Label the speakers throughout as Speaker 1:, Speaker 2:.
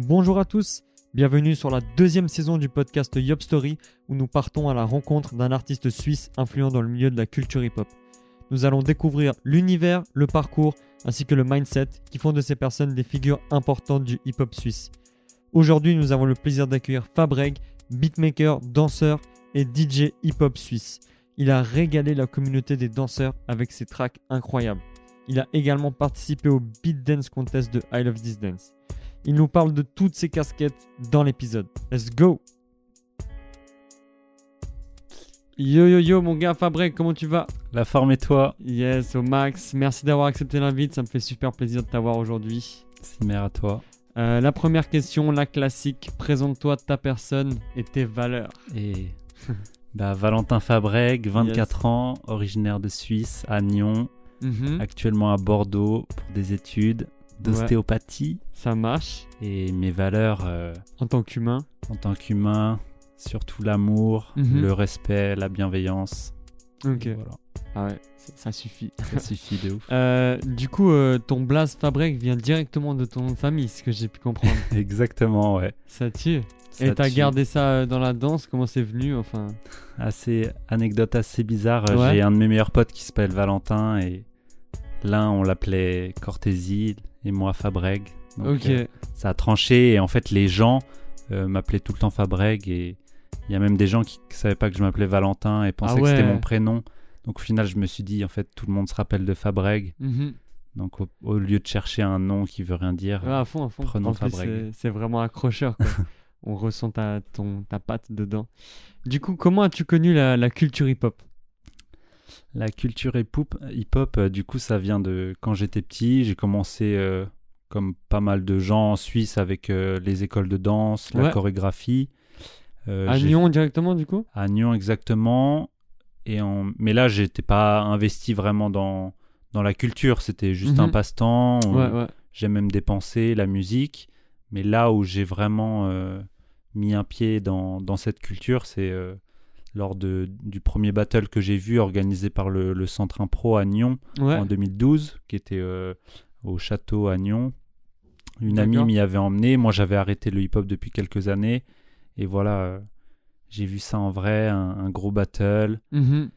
Speaker 1: Bonjour à tous, bienvenue sur la deuxième saison du podcast Yop Story où nous partons à la rencontre d'un artiste suisse influent dans le milieu de la culture hip-hop. Nous allons découvrir l'univers, le parcours ainsi que le mindset qui font de ces personnes des figures importantes du hip-hop suisse. Aujourd'hui, nous avons le plaisir d'accueillir Fabreg, beatmaker, danseur et DJ hip-hop suisse. Il a régalé la communauté des danseurs avec ses tracks incroyables. Il a également participé au Beat Dance Contest de I Love This Dance. Il nous parle de toutes ses casquettes dans l'épisode. Let's go Yo yo yo mon gars Fabreg, comment tu vas?
Speaker 2: La forme et toi?
Speaker 1: Yes, au max. Merci d'avoir accepté l'invite, ça me fait super plaisir de t'avoir aujourd'hui.
Speaker 2: Simer à toi.
Speaker 1: Euh, la première question, la classique, présente-toi ta personne et tes valeurs.
Speaker 2: Et bah, Valentin Fabreg, 24 ans, originaire de Suisse, à Nyon,
Speaker 1: Mhm,
Speaker 2: actuellement à Bordeaux pour des études d'ostéopathie.
Speaker 1: Ça marche.
Speaker 2: Et mes valeurs euh,
Speaker 1: En tant qu'humain.
Speaker 2: en tant qu'humain, surtout l'amour,
Speaker 1: Mhm.
Speaker 2: le respect, la bienveillance.
Speaker 1: Ok.
Speaker 2: Voilà,
Speaker 1: Ah ouais, ça, suffit.
Speaker 2: ça suffit de ouf.
Speaker 1: Euh, du coup, euh, ton Blaze Fabreg vient directement de ton nom de famille, ce que j'ai pu comprendre.
Speaker 2: Exactement, ouais.
Speaker 1: ça tue.
Speaker 2: Ça
Speaker 1: Et t'as gardé ça dans la danse? Comment c'est venu? Enfin,
Speaker 2: Assez anecdote assez bizarre.
Speaker 1: Ouais.
Speaker 2: J'ai un de mes meilleurs potes qui s'appelle Valentin et l'un on l'appelait Cortési et moi Fabreg. Donc,
Speaker 1: ok.
Speaker 2: euh, ça a tranché et en fait les gens euh, m'appelaient tout le temps Fabreg et il y a même des gens qui ne savaient pas que je m'appelais Valentin et pensaient
Speaker 1: Ah
Speaker 2: que c'était mon prénom. Donc au final je me suis dit en fait tout le monde se rappelle de Fabreg.
Speaker 1: Mhm.
Speaker 2: Donc au, au lieu de chercher un nom qui veut rien dire,
Speaker 1: Ouais, à fond, à fond.
Speaker 2: Prenons
Speaker 1: en
Speaker 2: Fabreg.
Speaker 1: c'est- c'est vraiment accrocheur. quoi. On ressent ta, ton, ta patte dedans. Du coup, comment as-tu connu la, la culture hip-hop?
Speaker 2: La culture hip-hop, euh, du coup, ça vient de quand j'étais petit. J'ai commencé, euh, comme pas mal de gens en Suisse, avec euh, les écoles de danse, la chorégraphie. Euh,
Speaker 1: À
Speaker 2: j'ai-
Speaker 1: Nyon directement, du coup?
Speaker 2: À Nyon, exactement. Et en... Mais là, j'étais pas investi vraiment dans, dans la culture. C'était juste un
Speaker 1: Mhm.
Speaker 2: passe-temps. On-
Speaker 1: Ouais, ouais.
Speaker 2: J'aime même dépenser la musique. Mais là où j'ai vraiment mis un pied dans, dans cette culture, c'est lors de, du premier battle que j'ai vu organisé par le, le Centre Impro à Nyon
Speaker 1: Ouais.
Speaker 2: en 2012, qui était euh, au château à Nyon. Une amie m'y avait emmené. Moi, j'avais arrêté le hip-hop depuis quelques années. Et voilà, euh, j'ai vu ça en vrai, un, un gros battle.
Speaker 1: Mhm.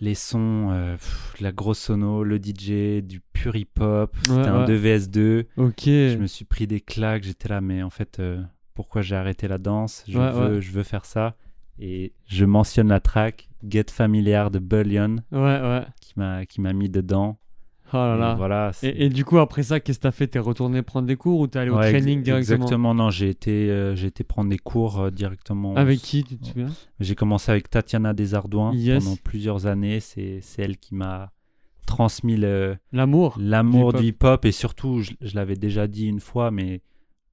Speaker 2: Les sons, euh, pff, la grosse sono, le DJ, du pur hip-hop. C'était
Speaker 1: Ouais,
Speaker 2: un
Speaker 1: ouais.
Speaker 2: 2vs2.
Speaker 1: Ok.
Speaker 2: Je me suis pris des claques. J'étais là, mais en fait, pourquoi j'ai arrêté la danse? Je, veux, je veux faire ça. Et je mentionne la track Get Familiar de Bullion
Speaker 1: Ouais, ouais.
Speaker 2: qui m'a qui m'a mis dedans.
Speaker 1: Oh là
Speaker 2: Et
Speaker 1: là.
Speaker 2: voilà, c'est-
Speaker 1: Et, et du coup, après ça, qu'est-ce que t'as fait? T'es retourné prendre des cours ou t'es allé au
Speaker 2: Ouais, ex-
Speaker 1: training directement?
Speaker 2: Exactement, non, j'ai été, euh, j'ai été prendre des cours euh, directement.
Speaker 1: Avec qui, tu te souviens?
Speaker 2: J'ai commencé avec Tatiana Desardouins
Speaker 1: Yes.
Speaker 2: pendant plusieurs années. C'est elle qui m'a transmis
Speaker 1: L'amour
Speaker 2: l'amour
Speaker 1: Du
Speaker 2: hip-hop et surtout, je, je l'avais déjà dit une fois, mais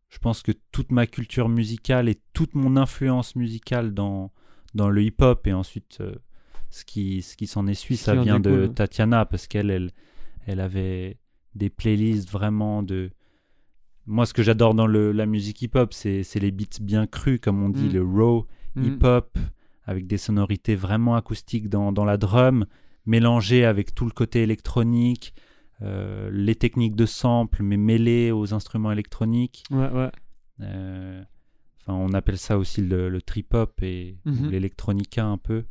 Speaker 2: je pense que toute ma culture musicale et toute mon influence musicale dans, dans le hip-hop et ensuite euh, ce qui, ce qui s'en
Speaker 1: Ce
Speaker 2: ça vient de. Tatiana parce qu'elle elle, elle avait des playlists vraiment de. Moi, ce que j'adore dans le, la musique hip-hop, c'est les beats bien crus, comme on dit,
Speaker 1: Mm.
Speaker 2: le raw
Speaker 1: Mhm.
Speaker 2: hip-hop, avec des sonorités vraiment acoustiques dans, dans la drum, mélangées avec tout le côté électronique, euh, les techniques de sample, mais mêlées aux instruments électroniques.
Speaker 1: Ouais, ouais.
Speaker 2: Euh, on appelle ça aussi le, le trip-hop et ou
Speaker 1: Mhm.
Speaker 2: l'électronica un peu.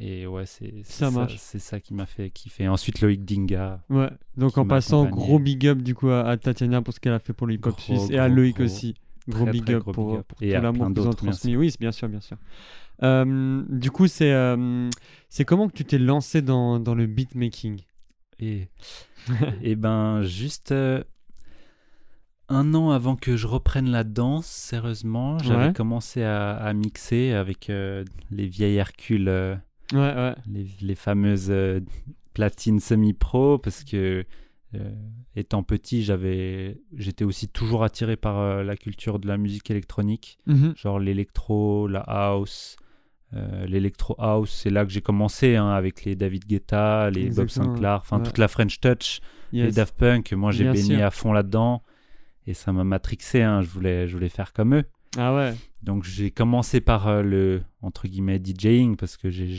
Speaker 2: Et ouais, c'est
Speaker 1: Ça.
Speaker 2: C'est ça qui m'a fait kiffer. Ensuite, Loïc Dinga.
Speaker 1: Ouais, donc en passant, gros big up du coup à, à Tatiana pour ce qu'elle a fait pour le hip-hop
Speaker 2: Gros,
Speaker 1: suisse et à Loïc
Speaker 2: gros.
Speaker 1: aussi. Gros
Speaker 2: Très,
Speaker 1: big
Speaker 2: très
Speaker 1: up
Speaker 2: gros
Speaker 1: pour,
Speaker 2: big up.
Speaker 1: pour
Speaker 2: Et
Speaker 1: tout l'amour qu'ils ont transmis. Oui, bien sûr, bien sûr. Euh, du coup, c'est euh, c'est comment que tu t'es lancé dans, dans le beatmaking?
Speaker 2: Et, et ben, juste euh, un an avant que je reprenne la danse, sérieusement, j'avais
Speaker 1: Ouais.
Speaker 2: commencé à, à mixer avec euh, les vieilles Hercule, euh,
Speaker 1: Ouais, ouais.
Speaker 2: les, les fameuses platines semi-pro, parce que étant petit, j'avais, j'étais aussi toujours attiré par la culture de la musique électronique,
Speaker 1: Mhm.
Speaker 2: genre l'électro, la house. Euh, l'électro house, c'est là que j'ai commencé hein, avec les David Guetta, les Bob Sinclair, enfin
Speaker 1: ouais.
Speaker 2: toute la French Touch, les. Daft Punk. Moi, j'ai baigné
Speaker 1: sûr.
Speaker 2: à fond là-dedans et ça m'a matrixé. hein, je voulais, je voulais faire comme eux.
Speaker 1: Ah ouais.
Speaker 2: Donc j'ai commencé par euh, le entre guillemets DJing parce que j'ai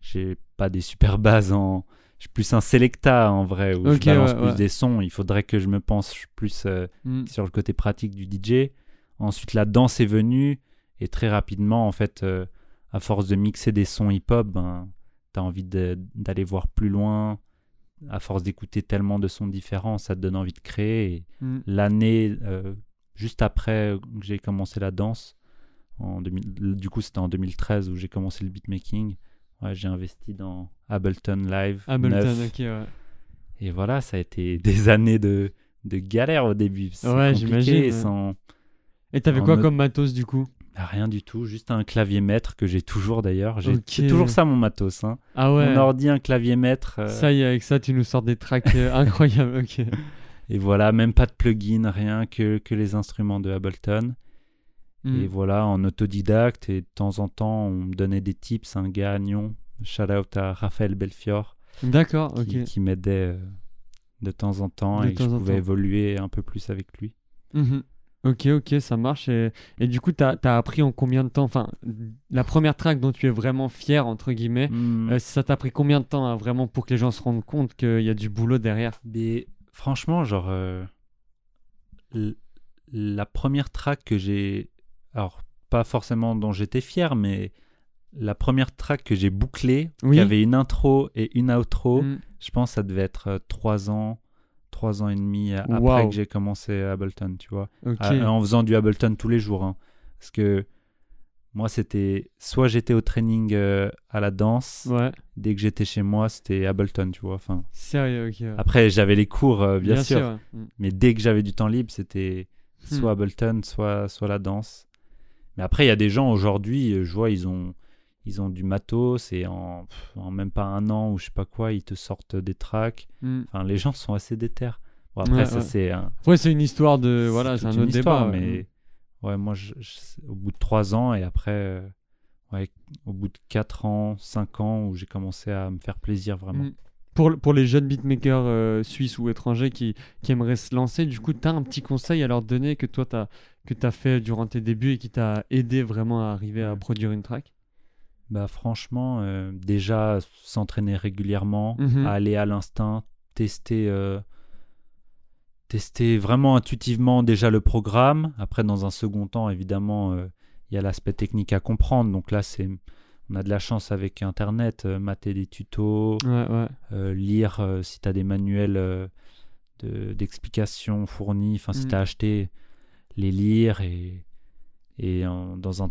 Speaker 2: j'ai pas des super bases en je suis plus un selecta en vrai où je balance
Speaker 1: ouais,
Speaker 2: plus
Speaker 1: ouais.
Speaker 2: des sons. Il faudrait que je me pense plus euh,
Speaker 1: Mm.
Speaker 2: sur le côté pratique du DJ. Ensuite, la danse est venue et très rapidement, en fait, euh, à force de mixer des sons hip-hop, ben, tu as envie d'aller voir plus loin. À force d'écouter tellement de sons différents, ça te donne envie de créer.
Speaker 1: Mm.
Speaker 2: l'année euh, juste après que j'ai commencé la danse, en 2000 du coup c'était en 2013 où j'ai commencé le beatmaking, ouais, j'ai investi dans Ableton Live.
Speaker 1: Ableton,
Speaker 2: 9.
Speaker 1: ok, ouais.
Speaker 2: Et voilà, ça a été des années de, de galère au début.
Speaker 1: Ouais, j'imagine, ouais.
Speaker 2: Sans
Speaker 1: Et t'avais quoi comme matos du coup?
Speaker 2: Rien du tout, juste un clavier maître que j'ai toujours d'ailleurs. J'ai toujours ça mon matos. Hein.
Speaker 1: Ah ouais.
Speaker 2: Mon ordi, un clavier maître. euh,
Speaker 1: Ça y est, avec ça, tu nous sors des tracks euh, incroyables. Ok.
Speaker 2: Et voilà, même pas de plugin, rien que, que les instruments de Ableton.
Speaker 1: Mm.
Speaker 2: Et voilà, en autodidacte, et de temps en temps, on me donnait des tips. Un gars à Nyon, shout out à Raphaël Belfior,
Speaker 1: D'accord, ok.
Speaker 2: qui, qui m'aidait euh, de temps en temps
Speaker 1: De
Speaker 2: et que
Speaker 1: temps
Speaker 2: je
Speaker 1: en
Speaker 2: pouvais évoluer un peu plus avec lui.
Speaker 1: Mhm. Ok, ok, ça marche. Et, et du coup, t'as as appris en combien de temps? Enfin, la première track dont tu es vraiment fier, entre guillemets,
Speaker 2: Hmm,
Speaker 1: euh, ça t'a pris combien de temps hein, vraiment pour que les gens se rendent compte qu'il y a du boulot derrière?
Speaker 2: Mais franchement, genre, euh, la première track que j'ai. Alors, pas forcément dont j'étais fier, mais la première track que j'ai bouclée,
Speaker 1: Oui.
Speaker 2: qui avait une intro et une outro,
Speaker 1: Mm.
Speaker 2: je pense que ça devait être euh, trois ans, trois ans et demi après que j'ai commencé Ableton, tu vois. En faisant du Ableton tous les jours. hein. Parce que moi, c'était. Soit j'étais au training euh, à la danse,
Speaker 1: Ouais,
Speaker 2: dès que j'étais chez moi, c'était Ableton, tu vois. Enfin,
Speaker 1: sérieux, ok. ouais.
Speaker 2: après, j'avais les cours, euh, bien, sûr.
Speaker 1: ouais. Mm.
Speaker 2: Mais dès que j'avais du temps libre, c'était soit
Speaker 1: Hmm.
Speaker 2: Ableton, soit, soit la danse. Mais après, il y a des gens aujourd'hui, euh, je vois, ils ont, ils ont du matos et en, pff, en même pas un an ou je sais pas quoi, ils te sortent des tracks.
Speaker 1: Mm.
Speaker 2: Enfin, les gens sont assez déter. Bon, après,
Speaker 1: Ouais,
Speaker 2: ça,
Speaker 1: ouais.
Speaker 2: c'est un.
Speaker 1: C'est une histoire de. Voilà, c'est un autre
Speaker 2: histoire,
Speaker 1: débat.
Speaker 2: mais ouais, moi, je- je- au bout de trois ans et après, euh, ouais, au bout de quatre ans, cinq ans, où j'ai commencé à me faire plaisir vraiment.
Speaker 1: Mm. Pour, pour les jeunes beatmakers euh, suisses ou étrangers qui, qui aimeraient se lancer, du coup, tu as un petit conseil à leur donner que toi, tu as fait durant tes débuts et qui t'a aidé vraiment à arriver à produire une track?
Speaker 2: Bah franchement, euh, déjà s'entraîner régulièrement,
Speaker 1: Mhm.
Speaker 2: aller à l'instinct, tester, euh, tester vraiment intuitivement déjà le programme. Après, dans un second temps, évidemment, euh, il y a l'aspect technique à comprendre. Donc là, c'est, on a de la chance avec Internet, mater des tutos,
Speaker 1: Ouais, ouais.
Speaker 2: lire si tu as des manuels euh, de- d'explications fournis, enfin si
Speaker 1: Mhm.
Speaker 2: tu as acheté, les lire et, et en- dans un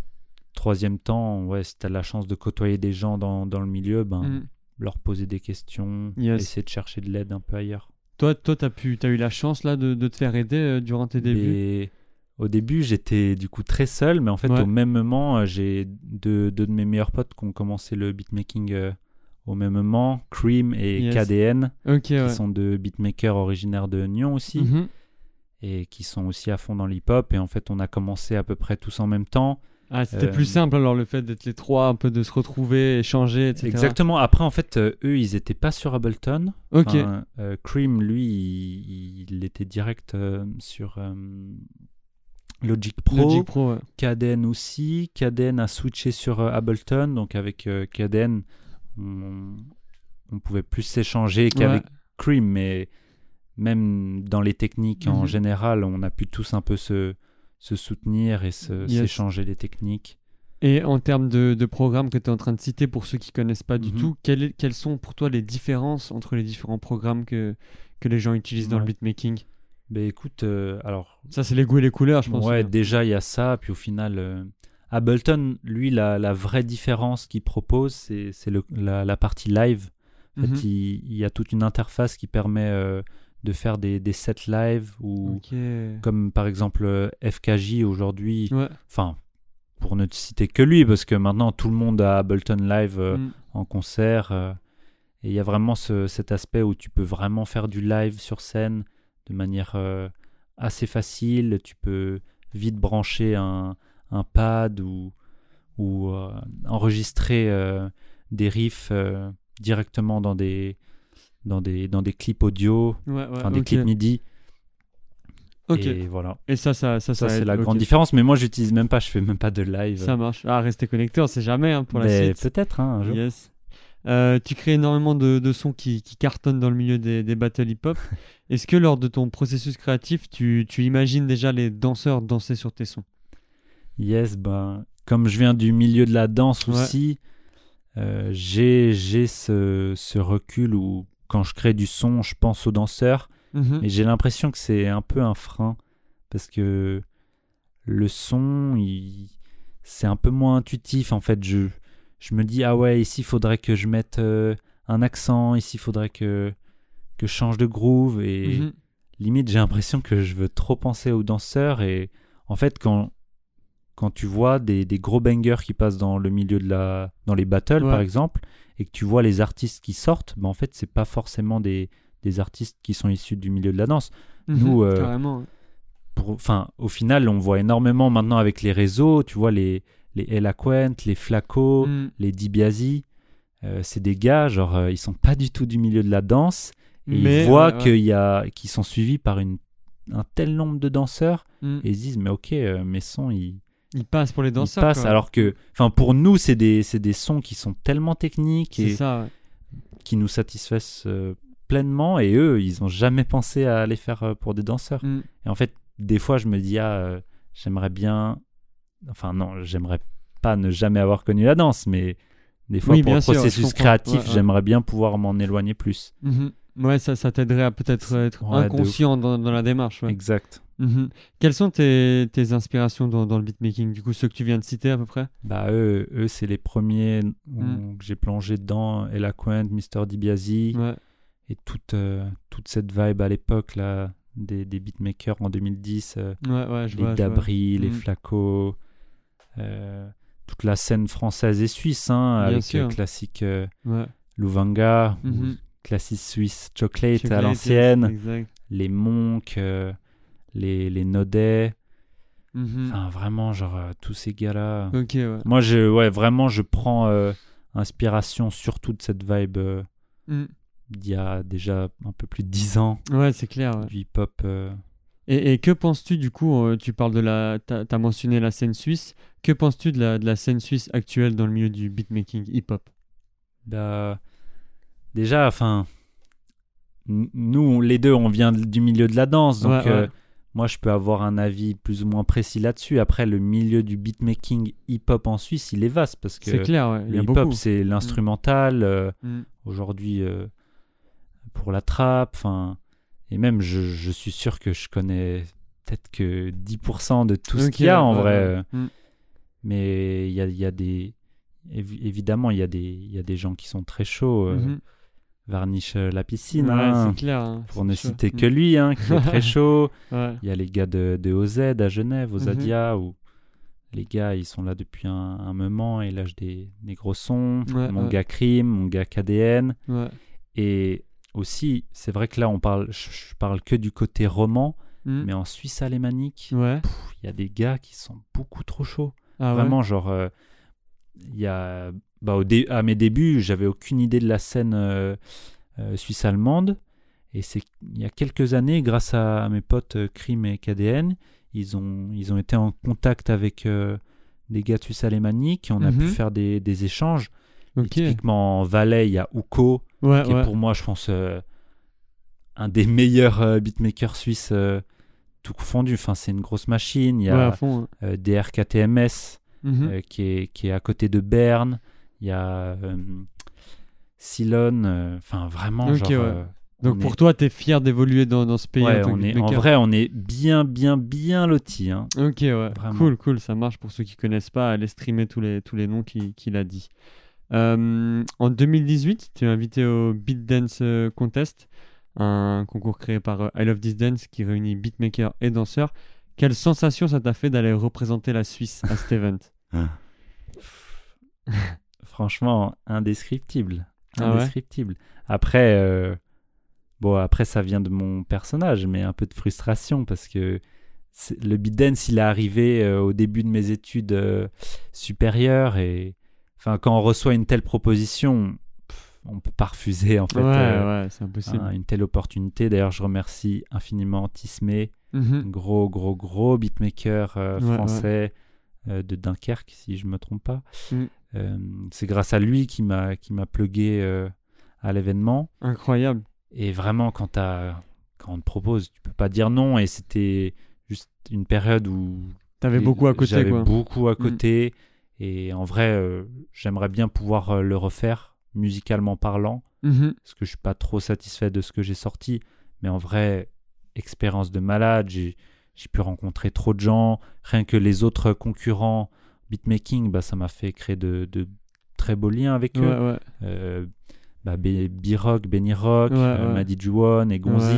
Speaker 2: troisième temps, ouais, si tu as la chance de côtoyer des gens dans, dans le milieu, ben,
Speaker 1: Mm.
Speaker 2: leur poser des questions,
Speaker 1: Yes.
Speaker 2: essayer de chercher de l'aide un peu ailleurs.
Speaker 1: Toi, toi tu as, eu la chance là de, de te faire aider euh, durant tes débuts?
Speaker 2: Et au début, j'étais du coup très seul, mais en fait,
Speaker 1: Ouais.
Speaker 2: au même moment, euh, j'ai deux, deux de mes meilleurs potes qui ont commencé le beatmaking euh, au même moment, Cream et
Speaker 1: Yes.
Speaker 2: KDN, qui
Speaker 1: ouais.
Speaker 2: sont deux beatmakers originaires de Nyon aussi.
Speaker 1: Mhm.
Speaker 2: et qui sont aussi à fond dans l'hip-hop. Et en fait, on a commencé à peu près tous en même temps.
Speaker 1: Ah, c'était
Speaker 2: Euh,
Speaker 1: plus simple alors le fait d'être les trois, un peu de se retrouver, échanger, etc.
Speaker 2: Exactement. Après, en fait, euh, eux, ils étaient pas sur Ableton.
Speaker 1: Ok.
Speaker 2: Enfin, euh, Cream, lui, il, il était direct euh, sur euh, Logic Pro.
Speaker 1: Logic Pro, ouais.
Speaker 2: Caden aussi. Caden a switché sur euh, Ableton. Donc, avec euh, Caden, on, on pouvait plus s'échanger qu'avec
Speaker 1: Ouais.
Speaker 2: Cream. Mais même dans les techniques en
Speaker 1: Mhm.
Speaker 2: général, on a pu tous un peu se, se soutenir et se-
Speaker 1: Yes.
Speaker 2: s'échanger les techniques.
Speaker 1: Et en termes de, de programmes que tu es en train de citer, pour ceux qui connaissent pas du
Speaker 2: Mhm.
Speaker 1: tout, quelles, sont pour toi les différences entre les différents programmes que, que les gens utilisent dans le beatmaking?
Speaker 2: Ben écoute, euh, alors
Speaker 1: Ça, c'est les goûts et les couleurs, je pense.
Speaker 2: ouais,
Speaker 1: bien.
Speaker 2: déjà il y a ça, puis au final, euh, Ableton, lui, la, la vraie différence qu'il propose, c'est la, la partie live. En fait,
Speaker 1: Mhm.
Speaker 2: il, il y a toute une interface qui permet euh, de faire des, des sets live ou comme par exemple euh, FKJ aujourd'hui.
Speaker 1: Ouais.
Speaker 2: Enfin, pour ne citer que lui, parce que maintenant tout le monde a Ableton live euh,
Speaker 1: Mm.
Speaker 2: en concert. euh, et il y a vraiment ce- cet aspect où tu peux vraiment faire du live sur scène de manière euh, assez facile. Tu peux vite brancher un, un pad ou, ou enregistrer des riffs directement dans des, dans, des, dans des clips audio,
Speaker 1: Ouais, ouais,
Speaker 2: enfin des clips MIDI.
Speaker 1: Ok.
Speaker 2: Et voilà.
Speaker 1: Et ça, ça, ça,
Speaker 2: Ça,
Speaker 1: ça
Speaker 2: c'est la grande différence. Mais moi, j'utilise même pas, je fais même pas de live.
Speaker 1: Ça marche. Ah, restez connectés, on sait jamais hein, pour la suite.
Speaker 2: Peut-être, hein, un jour.
Speaker 1: Yes. Euh, tu crées énormément de, de sons qui, qui cartonnent dans le milieu des, des battles hip-hop. Est-ce que lors de ton processus créatif, tu, tu imagines déjà les danseurs danser sur tes sons?
Speaker 2: Yes, ben, comme je viens du milieu de la danse
Speaker 1: Ouais.
Speaker 2: aussi, euh, j'ai j'ai ce, ce recul où quand je crée du son, je pense aux danseurs,
Speaker 1: Mhm.
Speaker 2: mais j'ai l'impression que c'est un peu un frein parce que le son, il- c'est un peu moins intuitif en fait. Je, je me dis, ah ouais, ici il faudrait que je mette euh, un accent, ici il faudrait que, que je change de groove et
Speaker 1: Mhm.
Speaker 2: limite j'ai l'impression que je veux trop penser aux danseurs et en fait quand quand tu vois des, des gros bangers qui passent dans le milieu de la dans les battles
Speaker 1: Ouais.
Speaker 2: par exemple et que tu vois les artistes qui sortent ben en fait c'est pas forcément des, des artistes qui sont issus du milieu de la danse Nous,
Speaker 1: Mhm.
Speaker 2: euh,
Speaker 1: Carrément.
Speaker 2: pour enfin au final on voit énormément maintenant avec les réseaux tu vois les les Ella Quent, les Flaco
Speaker 1: Mhm.
Speaker 2: les Dibiasi euh, c'est des gars genre euh, ils sont pas du tout du milieu de la danse et
Speaker 1: Mais,
Speaker 2: ils voient
Speaker 1: ouais,
Speaker 2: qu'ils sont suivis par une un tel nombre de danseurs
Speaker 1: Mhm.
Speaker 2: et ils se disent mais ok euh, mes sons ils,
Speaker 1: Il passe pour les
Speaker 2: ils
Speaker 1: danseurs.
Speaker 2: passent
Speaker 1: quoi.
Speaker 2: alors que enfin pour nous c'est des des sons qui sont tellement techniques et
Speaker 1: ça. ouais.
Speaker 2: qui nous satisfassent euh, pleinement et eux ils ont jamais pensé à les faire euh, pour des danseurs
Speaker 1: Mhm.
Speaker 2: et en fait des fois je me dis ah euh, j'aimerais bien enfin non j'aimerais pas ne jamais avoir connu la danse mais des fois
Speaker 1: Oui,
Speaker 2: pour le processus créatif
Speaker 1: Ouais, ouais.
Speaker 2: j'aimerais bien pouvoir m'en éloigner plus
Speaker 1: Mhm. Ouais, ça, ça t'aiderait à peut-être être inconscient dans, dans la démarche.
Speaker 2: exact
Speaker 1: Mhm. Quelles sont tes, tes inspirations dans, dans le beatmaking Du coup, ceux que tu viens de citer à peu près?
Speaker 2: Bah eux, eux c'est les premiers que j'ai plongé dedans, Ella Quent, Mr. DiBiase
Speaker 1: Ouais.
Speaker 2: et toute, euh, toute cette vibe à l'époque là des, des beatmakers en 2010, euh,
Speaker 1: Ouais, ouais, je
Speaker 2: les
Speaker 1: vois. je vois.
Speaker 2: Dabri, les
Speaker 1: Mm.
Speaker 2: Flaco, euh, toute la scène française et suisse hein, avec
Speaker 1: sûr.
Speaker 2: euh, classique. Louvanga, ou
Speaker 1: Mhm.
Speaker 2: classique suisse Chocolate,
Speaker 1: Chocolate,
Speaker 2: à l'ancienne, les Monk, euh, les, les Naudet,
Speaker 1: Mhm.
Speaker 2: enfin vraiment genre euh, tous ces gars là.
Speaker 1: Ok, ouais.
Speaker 2: Moi, je, ouais, vraiment, je prends euh, inspiration surtout de cette vibe euh,
Speaker 1: Mm.
Speaker 2: d'il y a déjà un peu plus de 10 ans,
Speaker 1: Ouais, c'est clair. ouais.
Speaker 2: du hip-hop. euh.
Speaker 1: Et, et que penses-tu du coup Tu parles de la. T'as as mentionné la scène suisse. Que penses-tu de la, de la scène suisse actuelle dans le milieu du beatmaking hip-hop?
Speaker 2: Bah, déjà, enfin, nous, on- les deux, on vient du milieu de la danse, donc
Speaker 1: Ouais,
Speaker 2: moi, je peux avoir un avis plus ou moins précis là-dessus. Après, le milieu du beatmaking hip-hop en Suisse, il est vaste parce que
Speaker 1: C'est clair, ouais.
Speaker 2: Le hip-hop, c'est l'instrumental. euh,
Speaker 1: Mm.
Speaker 2: aujourd'hui euh, pour la trappe. Enfin, et même, je, je suis sûr que je connais peut-être que 10% de tout ce qu'il y a en
Speaker 1: ouais,
Speaker 2: vrai.
Speaker 1: ouais. Mm.
Speaker 2: Mais il y a, il y a des. évi- Évidemment, il y, a des, il y a des gens qui sont très chauds. euh,
Speaker 1: Mhm.
Speaker 2: Varnish euh, la piscine,
Speaker 1: Ouais,
Speaker 2: hein,
Speaker 1: clair. hein,
Speaker 2: pour ne citer
Speaker 1: Mm.
Speaker 2: que lui, hein, qui est très chaud.
Speaker 1: Ouais.
Speaker 2: Il y a les gars de, de OZ à Genève, aux
Speaker 1: Mhm.
Speaker 2: Où les gars, ils sont là depuis un, un moment et lâchent des, des gros sons.
Speaker 1: Ouais,
Speaker 2: mon gars Crime, mon gars KDN. Et aussi, c'est vrai que là, on parle, je, je parle que du côté roman,
Speaker 1: Mm.
Speaker 2: mais en Suisse alémanique, il y a des gars qui sont beaucoup trop chauds.
Speaker 1: Ah.
Speaker 2: Vraiment, genre, euh, il y a, bah, au dé- à mes débuts, j'avais aucune idée de la scène euh, euh, suisse-allemande. Et c'est il y a quelques années, grâce à, à mes potes euh, Crime et KDN, ils ont, ils ont été en contact avec euh, des gars de Suisse alémanique et on a
Speaker 1: Mhm.
Speaker 2: pu faire des, des échanges. Typiquement en Valais, il y a Uko,
Speaker 1: Ouais,
Speaker 2: qui est pour moi, je pense, euh, un des meilleurs euh, beatmakers suisses euh, tout confondu. Enfin, c'est une grosse machine. Il y
Speaker 1: Ouais,
Speaker 2: a
Speaker 1: fond. ouais.
Speaker 2: euh, DRKTMS
Speaker 1: Mhm.
Speaker 2: euh, qui, est, qui est à côté de Berne. Il y a euh, Silon. euh, Enfin, vraiment,
Speaker 1: Ok,
Speaker 2: genre.
Speaker 1: ouais.
Speaker 2: euh,
Speaker 1: Donc
Speaker 2: on
Speaker 1: pour
Speaker 2: est-
Speaker 1: toi, t'es fier d'évoluer dans, dans ce pays
Speaker 2: ouais,
Speaker 1: en
Speaker 2: on est, en vrai, on est bien, bien, bien lotis. Hein.
Speaker 1: Ok, ouais.
Speaker 2: Vraiment.
Speaker 1: Cool, cool, ça marche pour ceux qui connaissent pas. Allez streamer tous les, tous les noms qu'il a dit. Euh, en 2018, tu es invité au Beat Dance Contest, un concours créé par I Love This Dance qui réunit beatmakers et danseurs. Quelle sensation ça t'a fait d'aller représenter la Suisse à cet event?
Speaker 2: Franchement, indescriptible.
Speaker 1: Ah ouais
Speaker 2: Indescriptible. Après, euh, bon, après, ça vient de mon personnage, mais un peu de frustration parce que le beat dance, il est arrivé euh, au début de mes études euh, supérieures et enfin, quand on reçoit une telle proposition, pff, on peut pas refuser en fait
Speaker 1: Ouais, ouais, c'est impossible.
Speaker 2: un- une telle opportunité. D'ailleurs, je remercie infiniment Tismé,
Speaker 1: Mhm.
Speaker 2: gros, gros, gros beatmaker français de Dunkerque, si je me trompe pas.
Speaker 1: Mm.
Speaker 2: Euh, c'est grâce à lui qui m'a qui m'a plugué euh, à l'événement.
Speaker 1: Incroyable.
Speaker 2: Et vraiment, quand, quand on te propose, tu peux pas dire non. Et c'était juste une période où
Speaker 1: T'avais beaucoup à côté,
Speaker 2: J'avais beaucoup à
Speaker 1: Mm.
Speaker 2: côté. Et en vrai, euh, j'aimerais bien pouvoir euh, le refaire, musicalement parlant,
Speaker 1: Mhm.
Speaker 2: parce que je suis pas trop satisfait de ce que j'ai sorti. Mais en vrai, expérience de malade, j'ai j'ai pu rencontrer trop de gens. Rien que les autres concurrents beatmaking, bah, ça m'a fait créer de, de très beaux liens avec
Speaker 1: Ouais,
Speaker 2: eux.
Speaker 1: ouais.
Speaker 2: Euh, bah, B-Rock, Benny Rock,
Speaker 1: Ouais,
Speaker 2: euh. Madi Juwon et Gonzi.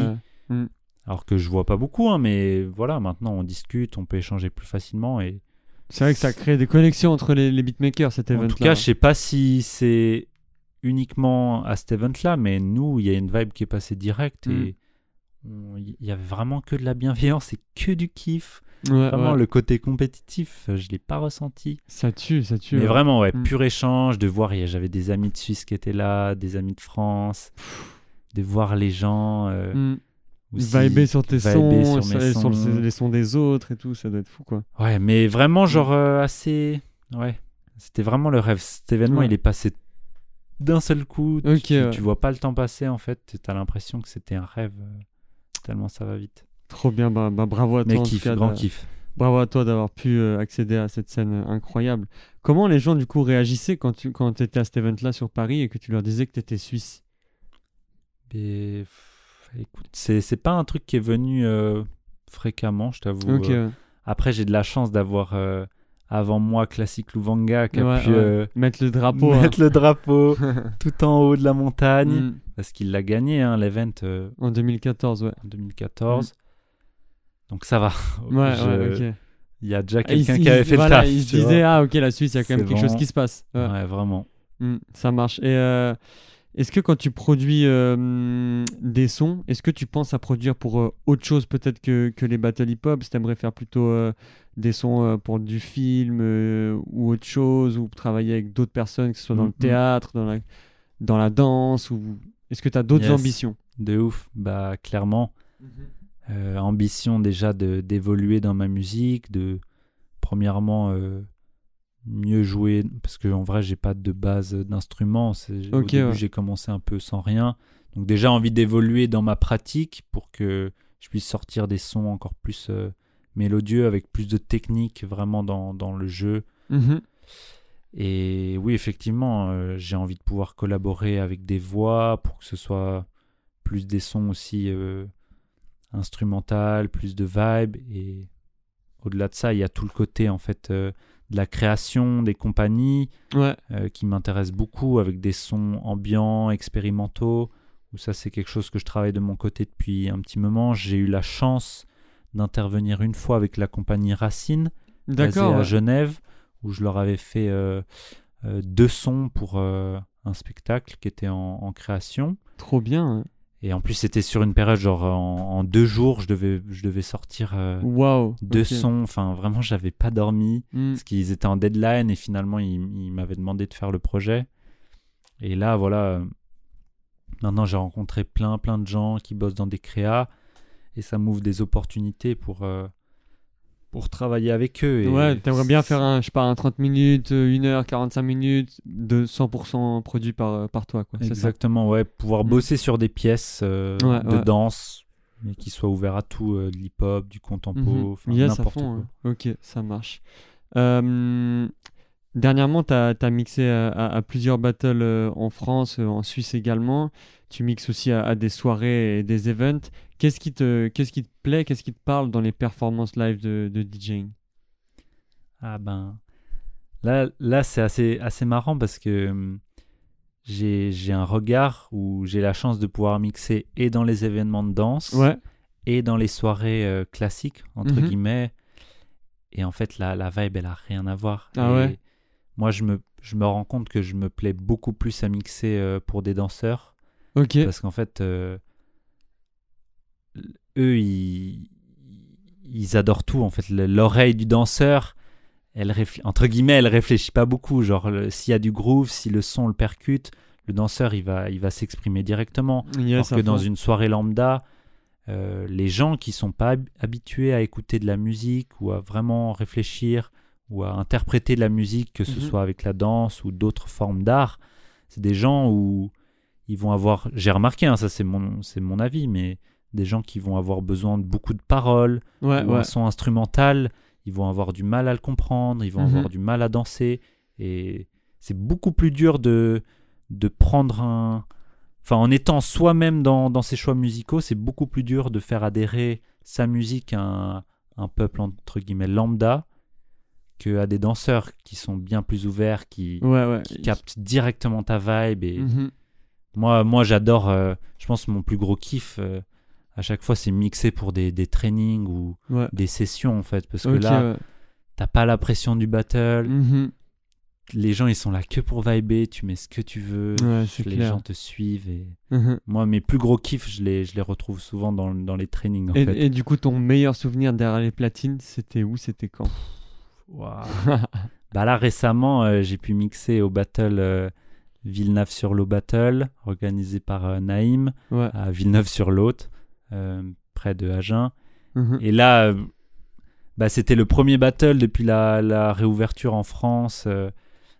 Speaker 1: Ouais.
Speaker 2: Alors que je vois pas beaucoup, hein, mais voilà, maintenant on discute, on peut échanger plus facilement. Et
Speaker 1: C'est vrai que ça crée des connexions entre les, les beatmakers, cet event
Speaker 2: en tout cas, je sais pas si c'est uniquement à cet event-là, mais nous, il y a une vibe qui est passée directe
Speaker 1: Mm.
Speaker 2: et il y avait vraiment que de la bienveillance et que du kiff.
Speaker 1: Ouais,
Speaker 2: Vraiment,
Speaker 1: ouais.
Speaker 2: le côté compétitif, euh, je l'ai pas ressenti.
Speaker 1: Ça tue, ça tue.
Speaker 2: Mais
Speaker 1: ouais.
Speaker 2: vraiment, ouais,
Speaker 1: Mm.
Speaker 2: pur échange, de voir, j'avais des amis de Suisse qui étaient là, des amis de France, de voir les gens. euh,
Speaker 1: Mm.
Speaker 2: aussi
Speaker 1: sur tes sons,
Speaker 2: sur
Speaker 1: et
Speaker 2: sons.
Speaker 1: les, les sons des autres et tout, ça doit être fou, quoi.
Speaker 2: Ouais, mais vraiment,
Speaker 1: Mm.
Speaker 2: genre, euh, assez. Ouais. C'était vraiment le rêve. Cet événement, il est passé d'un seul coup. Tu- tu, tu vois pas le temps passer, en fait. T'as l'impression que c'était un rêve. Tellement ça va vite.
Speaker 1: Trop bien, bah, bah, bravo à toi.
Speaker 2: Mais
Speaker 1: en tout
Speaker 2: kiff,
Speaker 1: cas,
Speaker 2: grand kiff.
Speaker 1: Bravo à toi d'avoir pu euh, accéder à cette scène euh, incroyable. Comment les gens, du coup, réagissaient quand tu quand étais à cet event-là sur Paris et que tu leur disais que tu étais suisse?
Speaker 2: Mais, pff, écoute, c'est c'est pas un truc qui est venu euh, fréquemment, je t'avoue. Euh,
Speaker 1: ouais.
Speaker 2: Après, j'ai de la chance d'avoir, euh, avant moi, Classique Louvanga, qui a
Speaker 1: Ouais,
Speaker 2: pu
Speaker 1: ouais.
Speaker 2: euh,
Speaker 1: mettre le drapeau. hein.
Speaker 2: mettre le drapeau tout en haut de la montagne.
Speaker 1: Mm.
Speaker 2: Parce qu'il l'a gagné, hein, l'event. euh,
Speaker 1: En 2014, ouais.
Speaker 2: en 2014. Donc ça va.
Speaker 1: Mm. Ouais,
Speaker 2: Je-
Speaker 1: ouais, ok.
Speaker 2: Il y a déjà
Speaker 1: Ah,
Speaker 2: quelqu'un qui avait fait
Speaker 1: voilà,
Speaker 2: le taf.
Speaker 1: Il se disait, ah ok, la Suisse, il y a quand même quelque chose qui se passe. Ouais.
Speaker 2: Ouais, vraiment.
Speaker 1: Mm, ça marche. Et euh, est-ce que quand tu produis euh, des sons, est-ce que tu penses à produire pour euh, autre chose peut-être que, que les battle hip-hop? Si tu aimerais faire plutôt des sons pour du film ou autre chose, ou travailler avec d'autres personnes, que ce soit dans le
Speaker 2: Mhm.
Speaker 1: théâtre, dans la, dans la danse, ou est-ce que tu as d'autres
Speaker 2: Yes.
Speaker 1: ambitions?
Speaker 2: De ouf. Bah, clairement. Euh, ambition déjà de d'évoluer dans ma musique, de premièrement euh, mieux jouer parce que en vrai j'ai pas de base d'instrument. C'est- Au
Speaker 1: Ok,
Speaker 2: début
Speaker 1: ouais.
Speaker 2: j'ai commencé un peu sans rien, donc déjà envie d'évoluer dans ma pratique pour que je puisse sortir des sons encore plus euh, mélodieux avec plus de technique vraiment dans, dans le jeu.
Speaker 1: Mhm.
Speaker 2: Et oui, effectivement, euh, j'ai envie de pouvoir collaborer avec des voix pour que ce soit plus des sons aussi euh, instrumental, plus de vibe. Et au-delà de ça, il y a tout le côté en fait euh, de la création des compagnies
Speaker 1: Ouais,
Speaker 2: euh, qui m'intéresse beaucoup avec des sons ambiants, expérimentaux. Où ça, c'est quelque chose que je travaille de mon côté depuis un petit moment. J'ai eu la chance d'intervenir une fois avec la compagnie Racine basée à
Speaker 1: ouais.
Speaker 2: Genève, où je leur avais fait euh, euh, deux sons pour euh, un spectacle qui était en, en création.
Speaker 1: Trop bien. ouais.
Speaker 2: Et en plus, c'était sur une période, genre en, en deux jours, je devais, je devais sortir euh, deux sons. Enfin, vraiment, j'avais pas dormi
Speaker 1: Mm.
Speaker 2: parce qu'ils étaient en deadline et finalement, ils, ils m'avaient demandé de faire le projet. Et là, voilà, euh, maintenant, j'ai rencontré plein, plein de gens qui bossent dans des créas et ça m'ouvre des opportunités pour, euh, pour travailler avec eux. Et
Speaker 1: Ouais, t'aimerais bien faire un, je sais pas, un 30 minutes, 1 heure, 45 minutes de 100% produit par, euh, par toi, quoi. ça?
Speaker 2: Exactement, ouais, pouvoir
Speaker 1: Mm.
Speaker 2: bosser sur des pièces euh,
Speaker 1: Ouais,
Speaker 2: de
Speaker 1: ouais.
Speaker 2: danse, mais qui soient ouverts à tout, euh, de l'hip-hop, du contempo,
Speaker 1: Mhm. Yes,
Speaker 2: n'importe quoi.
Speaker 1: Ok, ça marche. Euh, dernièrement, tu as, mixé à, à- à plusieurs battles euh, en France, euh, en Suisse également. Tu mixes aussi à, à des soirées et des events. Qu'est-ce qui, te, qu'est-ce qui te plaît, qu'est-ce qui te parle dans les performances live de, de DJing
Speaker 2: Ah ben, là, là c'est assez, assez marrant parce que hum, j'ai un regard où j'ai la chance de pouvoir mixer et dans les événements de danse
Speaker 1: Ouais,
Speaker 2: et dans les soirées euh, classiques, entre
Speaker 1: Mhm.
Speaker 2: guillemets. Et en fait, la, la vibe, elle a rien à voir.
Speaker 1: Ah
Speaker 2: Et
Speaker 1: ouais
Speaker 2: Moi, je me, je me rends compte que je me plais beaucoup plus à mixer euh, pour des danseurs.
Speaker 1: ok.
Speaker 2: Parce qu'en fait, euh, eux, ils, ils adorent tout. En fait, Le- l'oreille du danseur, elle entre guillemets, elle réfléchit pas beaucoup. Genre, s'il y a du groove, si le son le percute, le danseur, il va, il va s'exprimer directement.
Speaker 1: Yes,
Speaker 2: Alors que dans une soirée lambda, euh, les gens qui sont pas hab- habitués à écouter de la musique ou à vraiment réfléchir ou à interpréter de la musique, que ce
Speaker 1: Mhm.
Speaker 2: soit avec la danse ou d'autres formes d'art, c'est des gens où ils vont avoir, j'ai remarqué, hein, ça c'est mon, mon avis, mais des gens qui vont avoir besoin de beaucoup de paroles
Speaker 1: Ouais,
Speaker 2: ou
Speaker 1: ouais.
Speaker 2: un son instrumental ils vont avoir du mal à le comprendre, ils vont
Speaker 1: Mhm.
Speaker 2: avoir du mal à danser. Et c'est beaucoup plus dur de, de prendre un. Enfin, en étant soi-même dans, dans ses choix musicaux, c'est beaucoup plus dur de faire adhérer sa musique à un, un peuple entre guillemets lambda que à des danseurs qui sont bien plus ouverts, qui,
Speaker 1: Ouais, ouais.
Speaker 2: qui captent directement ta vibe. Et
Speaker 1: Mhm.
Speaker 2: moi, moi j'adore. euh, je pense mon plus gros kiff euh, à chaque fois, c'est mixer pour des, des trainings ou
Speaker 1: Ouais.
Speaker 2: des sessions en fait, parce que là, t'as pas la pression du battle.
Speaker 1: Mhm.
Speaker 2: Les gens, ils sont là que pour vibrer. Tu mets ce que tu veux. Les
Speaker 1: clair.
Speaker 2: gens te suivent. Et
Speaker 1: Mhm.
Speaker 2: moi, mes plus gros kiffs, je les, je les retrouve souvent dans, dans les trainings en
Speaker 1: Et,
Speaker 2: fait.
Speaker 1: et du coup, ton meilleur souvenir derrière les platines, c'était où C'était quand?
Speaker 2: Bah là, récemment, euh, j'ai pu mixer au battle euh, Villeneuve-sur-Lot Battle, organisé par euh, Naïm,
Speaker 1: Ouais.
Speaker 2: à Villeneuve-sur-Lot, près de Agen.
Speaker 1: Mhm.
Speaker 2: Et là, bah, c'était le premier battle depuis la, la réouverture en France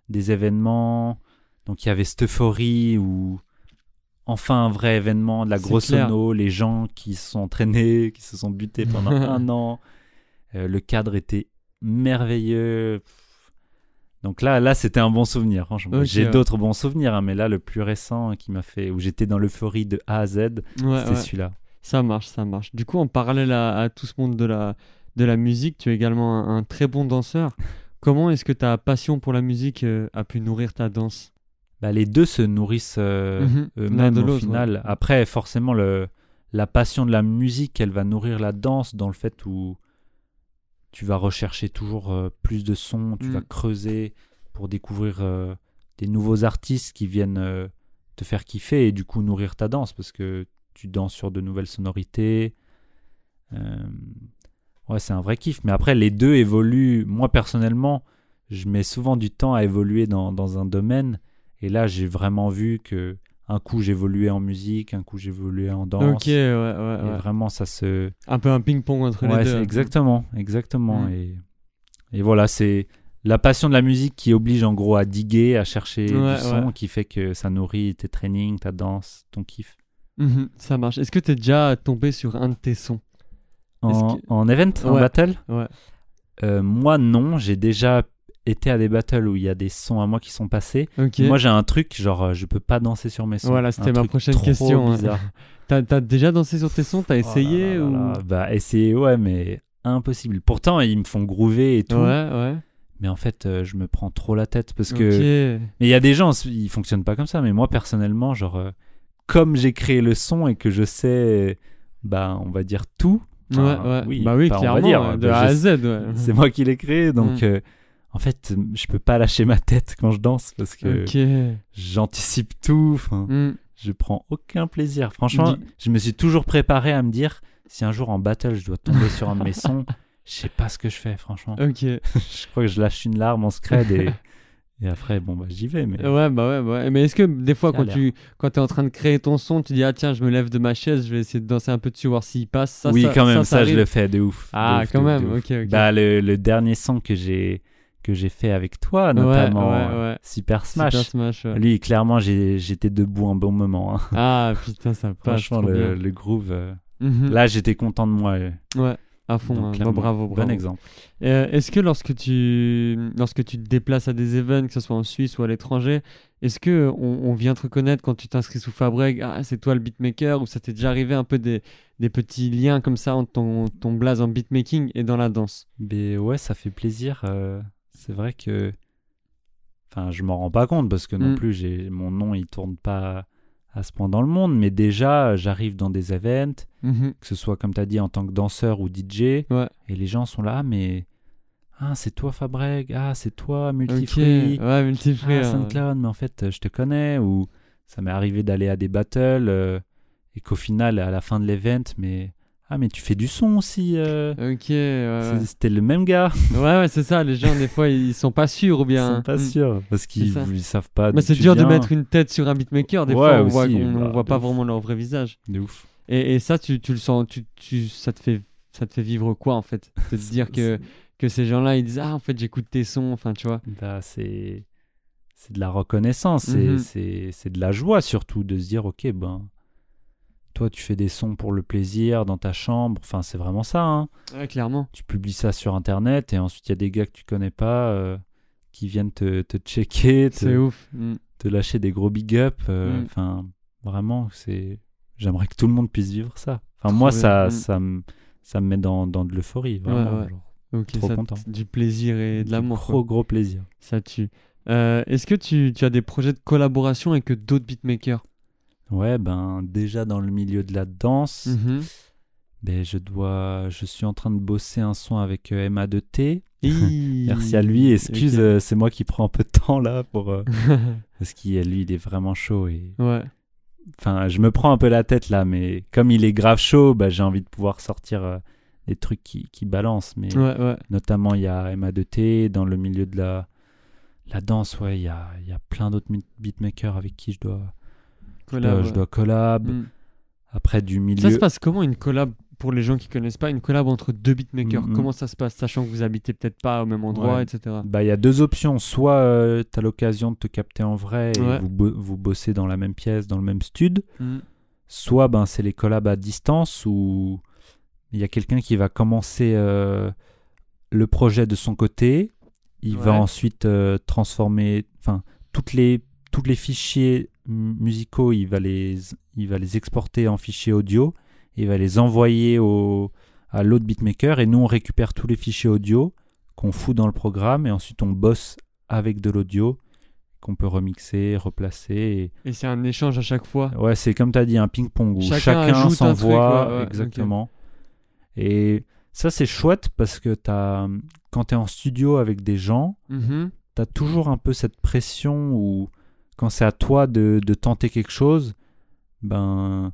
Speaker 2: des événements. Donc il y avait cette euphorie où enfin un vrai événement, de la grosse sono, les gens qui se sont entraînés, qui se sont butés pendant un an. Euh, le cadre était merveilleux. Donc là, là c'était un bon souvenir. franchement. J'ai
Speaker 1: ouais.
Speaker 2: d'autres bons souvenirs, hein, mais là, le plus récent qui m'a fait, où j'étais dans l'euphorie de A à Z,
Speaker 1: Ouais,
Speaker 2: c'était
Speaker 1: ouais.
Speaker 2: celui-là.
Speaker 1: Ça marche, ça marche. Du coup, en parallèle à, à tout ce monde de la, de la musique, tu es également un, un très bon danseur. Comment est-ce que ta passion pour la musique euh, a pu nourrir ta danse?
Speaker 2: Bah, les deux se nourrissent euh.
Speaker 1: L'un
Speaker 2: eux-mêmes au final. Après, forcément, le, la passion de la musique, elle va nourrir la danse dans le fait où tu vas rechercher toujours euh, plus de sons, tu
Speaker 1: Mm.
Speaker 2: vas creuser pour découvrir euh, des nouveaux artistes qui viennent euh, te faire kiffer et du coup nourrir ta danse parce que tu danses sur de nouvelles sonorités. Ouais, c'est un vrai kiff. Mais après, les deux évoluent. Moi, personnellement, je mets souvent du temps à évoluer dans, dans un domaine. Et là, j'ai vraiment vu que un coup j'évoluais en musique, un coup j'évoluais en danse.
Speaker 1: Ok, ouais, ouais,
Speaker 2: Et
Speaker 1: ouais.
Speaker 2: vraiment, ça se.
Speaker 1: Un peu un ping-pong entre
Speaker 2: Ouais,
Speaker 1: les deux.
Speaker 2: exactement, exactement.
Speaker 1: Mm.
Speaker 2: Et, et voilà, c'est la passion de la musique qui oblige en gros à diguer, à chercher
Speaker 1: Ouais,
Speaker 2: du son,
Speaker 1: ouais.
Speaker 2: qui fait que ça nourrit tes trainings, ta danse, ton kiff.
Speaker 1: Mhm, ça marche. Est-ce que tu es déjà tombé sur un de tes sons?
Speaker 2: En,
Speaker 1: que-
Speaker 2: en event, en
Speaker 1: Ouais.
Speaker 2: battle?
Speaker 1: Ouais.
Speaker 2: Euh, Moi, non. J'ai déjà été à des battles où il y a des sons à moi qui sont passés. Moi, j'ai un truc, genre, euh, je peux pas danser sur mes sons.
Speaker 1: Voilà, c'était ma prochaine
Speaker 2: trop
Speaker 1: question, hein.
Speaker 2: bizarre.
Speaker 1: T'as t'as déjà dansé sur tes sons? T'as essayé
Speaker 2: Oh là là
Speaker 1: ou...
Speaker 2: là là. Bah, essayer, ouais, mais impossible. Pourtant, ils me font groover et tout.
Speaker 1: Ouais, ouais.
Speaker 2: Mais en fait, euh, je me prends trop la tête parce que.
Speaker 1: Ok.
Speaker 2: Mais il y a des gens, ils fonctionnent pas comme ça. Mais moi, personnellement, genre, euh, comme j'ai créé le son et que je sais, bah, on va dire tout.
Speaker 1: Ouais,
Speaker 2: enfin,
Speaker 1: ouais.
Speaker 2: oui,
Speaker 1: bah oui,
Speaker 2: va
Speaker 1: clairement,
Speaker 2: dire,
Speaker 1: ouais, de
Speaker 2: bah,
Speaker 1: A à Z, ouais.
Speaker 2: C'est moi qui l'ai créé, donc
Speaker 1: Mm.
Speaker 2: euh, en fait, je peux pas lâcher ma tête quand je danse parce que j'anticipe tout.
Speaker 1: Mm.
Speaker 2: je prends aucun plaisir. Franchement,
Speaker 1: Dis-
Speaker 2: je me suis toujours préparé à me dire si un jour en battle je dois tomber sur un de mes sons, je sais pas ce que je fais. Franchement,
Speaker 1: Ok.
Speaker 2: je crois que je lâche une larme en scred et, et après, bon bah j'y vais. Mais
Speaker 1: Ouais, bah ouais, bah ouais. Mais est-ce que des fois, quand tu quand es en train de créer ton son, tu dis Ah, tiens, je me lève de ma chaise, je vais essayer de danser un peu dessus, voir s'il passe ça,
Speaker 2: oui,
Speaker 1: ça-
Speaker 2: quand même, ça, je le fais de ouf. de
Speaker 1: Ah,
Speaker 2: ouf,
Speaker 1: quand
Speaker 2: de
Speaker 1: même,
Speaker 2: de ouf.
Speaker 1: ok, ok.
Speaker 2: Bah, le, le dernier son que j'ai que j'ai fait avec toi, notamment
Speaker 1: ouais,
Speaker 2: euh,
Speaker 1: ouais.
Speaker 2: Super Smash.
Speaker 1: Super Smash. ouais.
Speaker 2: Lui, clairement, j'étais debout un bon moment. hein.
Speaker 1: Ah, putain, ça passe.
Speaker 2: Franchement, le, groove. euh,
Speaker 1: Mhm.
Speaker 2: Là, j'étais content de moi. euh,
Speaker 1: Ouais, à fond.
Speaker 2: donc,
Speaker 1: hein. Bah,
Speaker 2: clairement,
Speaker 1: bravo, bravo.
Speaker 2: Bon exemple.
Speaker 1: Euh, est-ce que lorsque tu, lorsque tu te déplaces à des events, que ce soit en Suisse ou à l'étranger, est-ce que on, on vient te reconnaître quand tu t'inscris sous Fabreg Ah, c'est toi le beatmaker Ou ça t'est déjà arrivé un peu des, des petits liens comme ça entre ton, ton blaze en beatmaking et dans la danse?
Speaker 2: Mais ouais, ça fait plaisir. euh, c'est vrai que. Enfin, je m'en rends pas compte parce que non
Speaker 1: Mm.
Speaker 2: plus, j'ai mon nom, il tourne pas à ce point dans le monde. Mais déjà, j'arrive dans des events,
Speaker 1: Mhm.
Speaker 2: que ce soit, comme tu as dit, en tant que danseur ou DJ.
Speaker 1: Ouais.
Speaker 2: Et les gens sont là, Ah, mais. Ah, c'est toi Fabreg. Ah, c'est toi Multifree.
Speaker 1: ouais, multifree.
Speaker 2: Ah,
Speaker 1: hein.
Speaker 2: SoundCloud, mais en fait, je te connais. Ou ça m'est arrivé d'aller à des battles euh, et qu'au final, à la fin de l'event, mais. Ah, mais tu fais du son aussi. euh,
Speaker 1: Ok, ouais,
Speaker 2: c'est-
Speaker 1: ouais.
Speaker 2: C'était le même gars.
Speaker 1: ouais, ouais, c'est ça. Les gens, des fois, ils sont pas sûrs ou
Speaker 2: Ils
Speaker 1: bien.
Speaker 2: sont pas
Speaker 1: Mm.
Speaker 2: sûrs parce qu'ils ils savent pas.
Speaker 1: Mais c'est dur de mettre une tête sur un beatmaker. Des
Speaker 2: Ouais,
Speaker 1: fois, on
Speaker 2: aussi,
Speaker 1: on
Speaker 2: bah,
Speaker 1: voit
Speaker 2: de
Speaker 1: pas
Speaker 2: ouf.
Speaker 1: vraiment leur vrai visage.
Speaker 2: De ouf.
Speaker 1: Et, et ça, tu, tu le sens, tu, tu, ça, te fait, ça te fait vivre quoi en fait? De te dire que, que ces gens-là, ils disent Ah, en fait, j'écoute tes sons, enfin, tu vois.
Speaker 2: Bah, c'est c'est de la reconnaissance, c'est
Speaker 1: Mhm.
Speaker 2: c'est c'est de la joie surtout de se dire ok ben toi, tu fais des sons pour le plaisir dans ta chambre. Enfin, c'est vraiment ça. hein.
Speaker 1: Ouais, clairement.
Speaker 2: Tu publies ça sur Internet et ensuite, il y a des gars que tu connais pas euh, qui viennent te, te checker, te,
Speaker 1: ouf. Mm.
Speaker 2: te lâcher des gros big up. euh,
Speaker 1: Mm.
Speaker 2: Enfin, vraiment, c'est. J'aimerais que tout le monde puisse vivre ça. Enfin,
Speaker 1: Trop
Speaker 2: moi,
Speaker 1: bien.
Speaker 2: ça,
Speaker 1: Mm.
Speaker 2: ça, me, ça me met dans, dans de l'euphorie. Vraiment.
Speaker 1: ouais.
Speaker 2: genre,
Speaker 1: Ok,
Speaker 2: Trop
Speaker 1: ça-
Speaker 2: content.
Speaker 1: Du plaisir et de l'amour.
Speaker 2: Gros, gros plaisir.
Speaker 1: Ça tue. Euh, Est-ce que tu, tu as des projets de collaboration avec d'autres beatmakers?
Speaker 2: Ouais, ben, déjà dans le milieu de la danse.
Speaker 1: Mhm.
Speaker 2: Ben, je dois, je suis en train de bosser un son avec euh, MA2T.
Speaker 1: Hi.
Speaker 2: Merci à lui. Excuse, euh, c'est moi qui prends un peu de temps là pour euh, parce qu'il lui, il est vraiment chaud et
Speaker 1: ouais.
Speaker 2: enfin, je me prends un peu la tête là, mais comme il est grave chaud, bah, j'ai envie de pouvoir sortir euh, des trucs qui, qui balancent. Mais
Speaker 1: Ouais, ouais.
Speaker 2: notamment, il y a MA2T dans le milieu de la la danse. Ouais, il y a, y a plein d'autres beatmakers avec qui je dois,
Speaker 1: Collab,
Speaker 2: dois, je dois collab.
Speaker 1: Mm.
Speaker 2: Après du milieu.
Speaker 1: Ça se passe comment une collab pour les gens qui connaissent pas une collab entre deux beatmakers?
Speaker 2: Mhm.
Speaker 1: Comment ça se passe sachant que vous habitez peut-être pas au même endroit,
Speaker 2: Ouais.
Speaker 1: etc.
Speaker 2: Bah, il y a deux options. Soit tu as l'occasion de te capter en vrai et
Speaker 1: Ouais.
Speaker 2: vous, bo- vous bossez dans la même pièce, dans le même stud.
Speaker 1: Mm.
Speaker 2: Soit ben, c'est les collabs à distance où il y a quelqu'un qui va commencer euh, le projet de son côté. Il va ensuite euh, transformer, enfin, toutes les, tous les fichiers musicaux, il va les, il va les exporter en fichiers audio. Il va les envoyer au, à l'autre beatmaker et nous on récupère tous les fichiers audio qu'on fout dans le programme et ensuite on bosse avec de l'audio qu'on peut remixer, replacer.
Speaker 1: Et c'est un échange à chaque fois.
Speaker 2: Et... Ouais, c'est comme tu as dit, un ping-pong où
Speaker 1: Chacun
Speaker 2: s'envoie.
Speaker 1: ouais,
Speaker 2: exactement. Et ça, c'est chouette parce que as, quand tu es en studio avec des gens,
Speaker 1: Mhm.
Speaker 2: tu as toujours un peu cette pression où quand c'est à toi de, de tenter quelque chose, ben.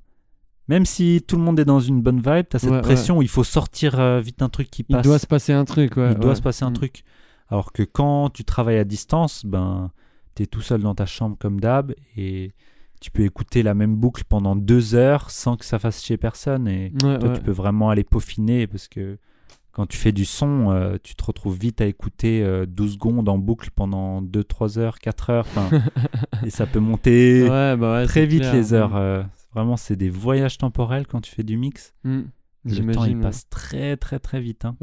Speaker 2: Même si tout le monde est dans une bonne vibe, tu as cette
Speaker 1: Ouais, ouais.
Speaker 2: pression où il faut sortir euh, vite un truc qui
Speaker 1: Il
Speaker 2: passe.
Speaker 1: doit se passer un truc, ouais.
Speaker 2: il doit se passer un
Speaker 1: Mm.
Speaker 2: truc. Alors que quand tu travailles à distance, ben, tu es tout seul dans ta chambre comme d'hab et tu peux écouter la même boucle pendant deux heures sans que ça fasse chier personne. Et
Speaker 1: Ouais,
Speaker 2: toi,
Speaker 1: ouais.
Speaker 2: tu peux vraiment aller peaufiner parce que quand tu fais du son, euh, tu te retrouves vite à écouter euh, 12 secondes en boucle pendant 2, 3 heures, 4 heures. et ça peut monter
Speaker 1: Ouais, bah ouais,
Speaker 2: très vite
Speaker 1: clair.
Speaker 2: les heures. euh, vraiment, c'est des voyages temporels quand tu fais du mix.
Speaker 1: Mm.
Speaker 2: Le temps, il
Speaker 1: ouais.
Speaker 2: passe très, très, très vite. hein.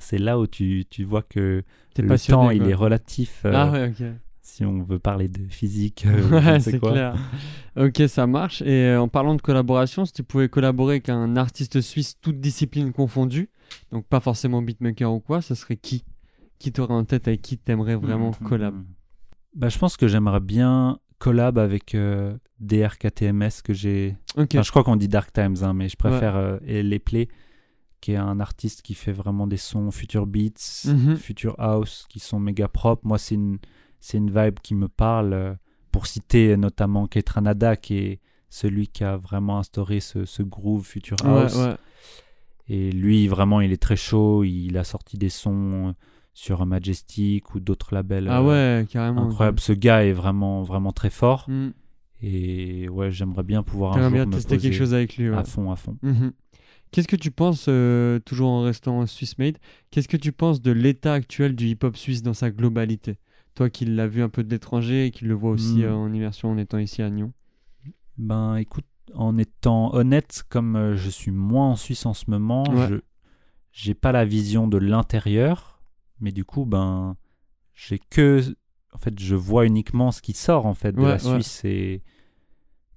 Speaker 2: C'est là où tu, tu vois que le
Speaker 1: passionné.
Speaker 2: temps, il est relatif. euh,
Speaker 1: Ah ouais, ok.
Speaker 2: Si on veut parler de physique, euh,
Speaker 1: Ouais, c'est clair. Ok, ça marche. Et euh, en parlant de collaboration, si tu pouvais collaborer avec un artiste suisse, toutes disciplines confondues, donc pas forcément beatmaker ou quoi, ça serait qui? Qui t'aurait en tête avec qui t'aimerais vraiment
Speaker 2: Mhm,
Speaker 1: collab?
Speaker 2: Bah, je pense que j'aimerais bien collab avec euh, DRKTMS que j'ai.
Speaker 1: Ok.
Speaker 2: Enfin, je crois qu'on dit Dark Times, hein, mais je préfère euh, et les Play, qui est un artiste qui fait vraiment des sons future beats,
Speaker 1: Mhm.
Speaker 2: future house, qui sont méga propres. Moi, c'est une, c'est une vibe qui me parle. euh, pour citer notamment Ketranada, qui est celui qui a vraiment instauré ce, ce groove future house.
Speaker 1: ouais.
Speaker 2: Et lui, vraiment, il est très chaud. Il a sorti des sons sur Majestic ou d'autres labels.
Speaker 1: Ah
Speaker 2: euh,
Speaker 1: ouais, carrément.
Speaker 2: Incroyable. Ce gars est vraiment, vraiment très fort.
Speaker 1: Mm.
Speaker 2: Et ouais, j'aimerais bien pouvoir un jour
Speaker 1: bien
Speaker 2: me
Speaker 1: tester
Speaker 2: poser
Speaker 1: quelque chose avec lui.
Speaker 2: à fond, à fond.
Speaker 1: Mhm. Qu'est-ce que tu penses, euh, toujours en restant Swiss Made, qu'est-ce que tu penses de l'état actuel du hip-hop suisse dans sa globalité? Toi qui l'as vu un peu de l'étranger et qui le vois aussi
Speaker 2: Mm.
Speaker 1: euh, en immersion en étant ici à Nyon.
Speaker 2: Ben écoute, en étant honnête, comme euh, je suis moins en Suisse en ce moment,
Speaker 1: Ouais.
Speaker 2: je j'ai pas la vision de l'intérieur, mais du coup, ben j'ai que en fait, je vois uniquement ce qui sort en fait de
Speaker 1: Ouais,
Speaker 2: la
Speaker 1: ouais.
Speaker 2: Suisse et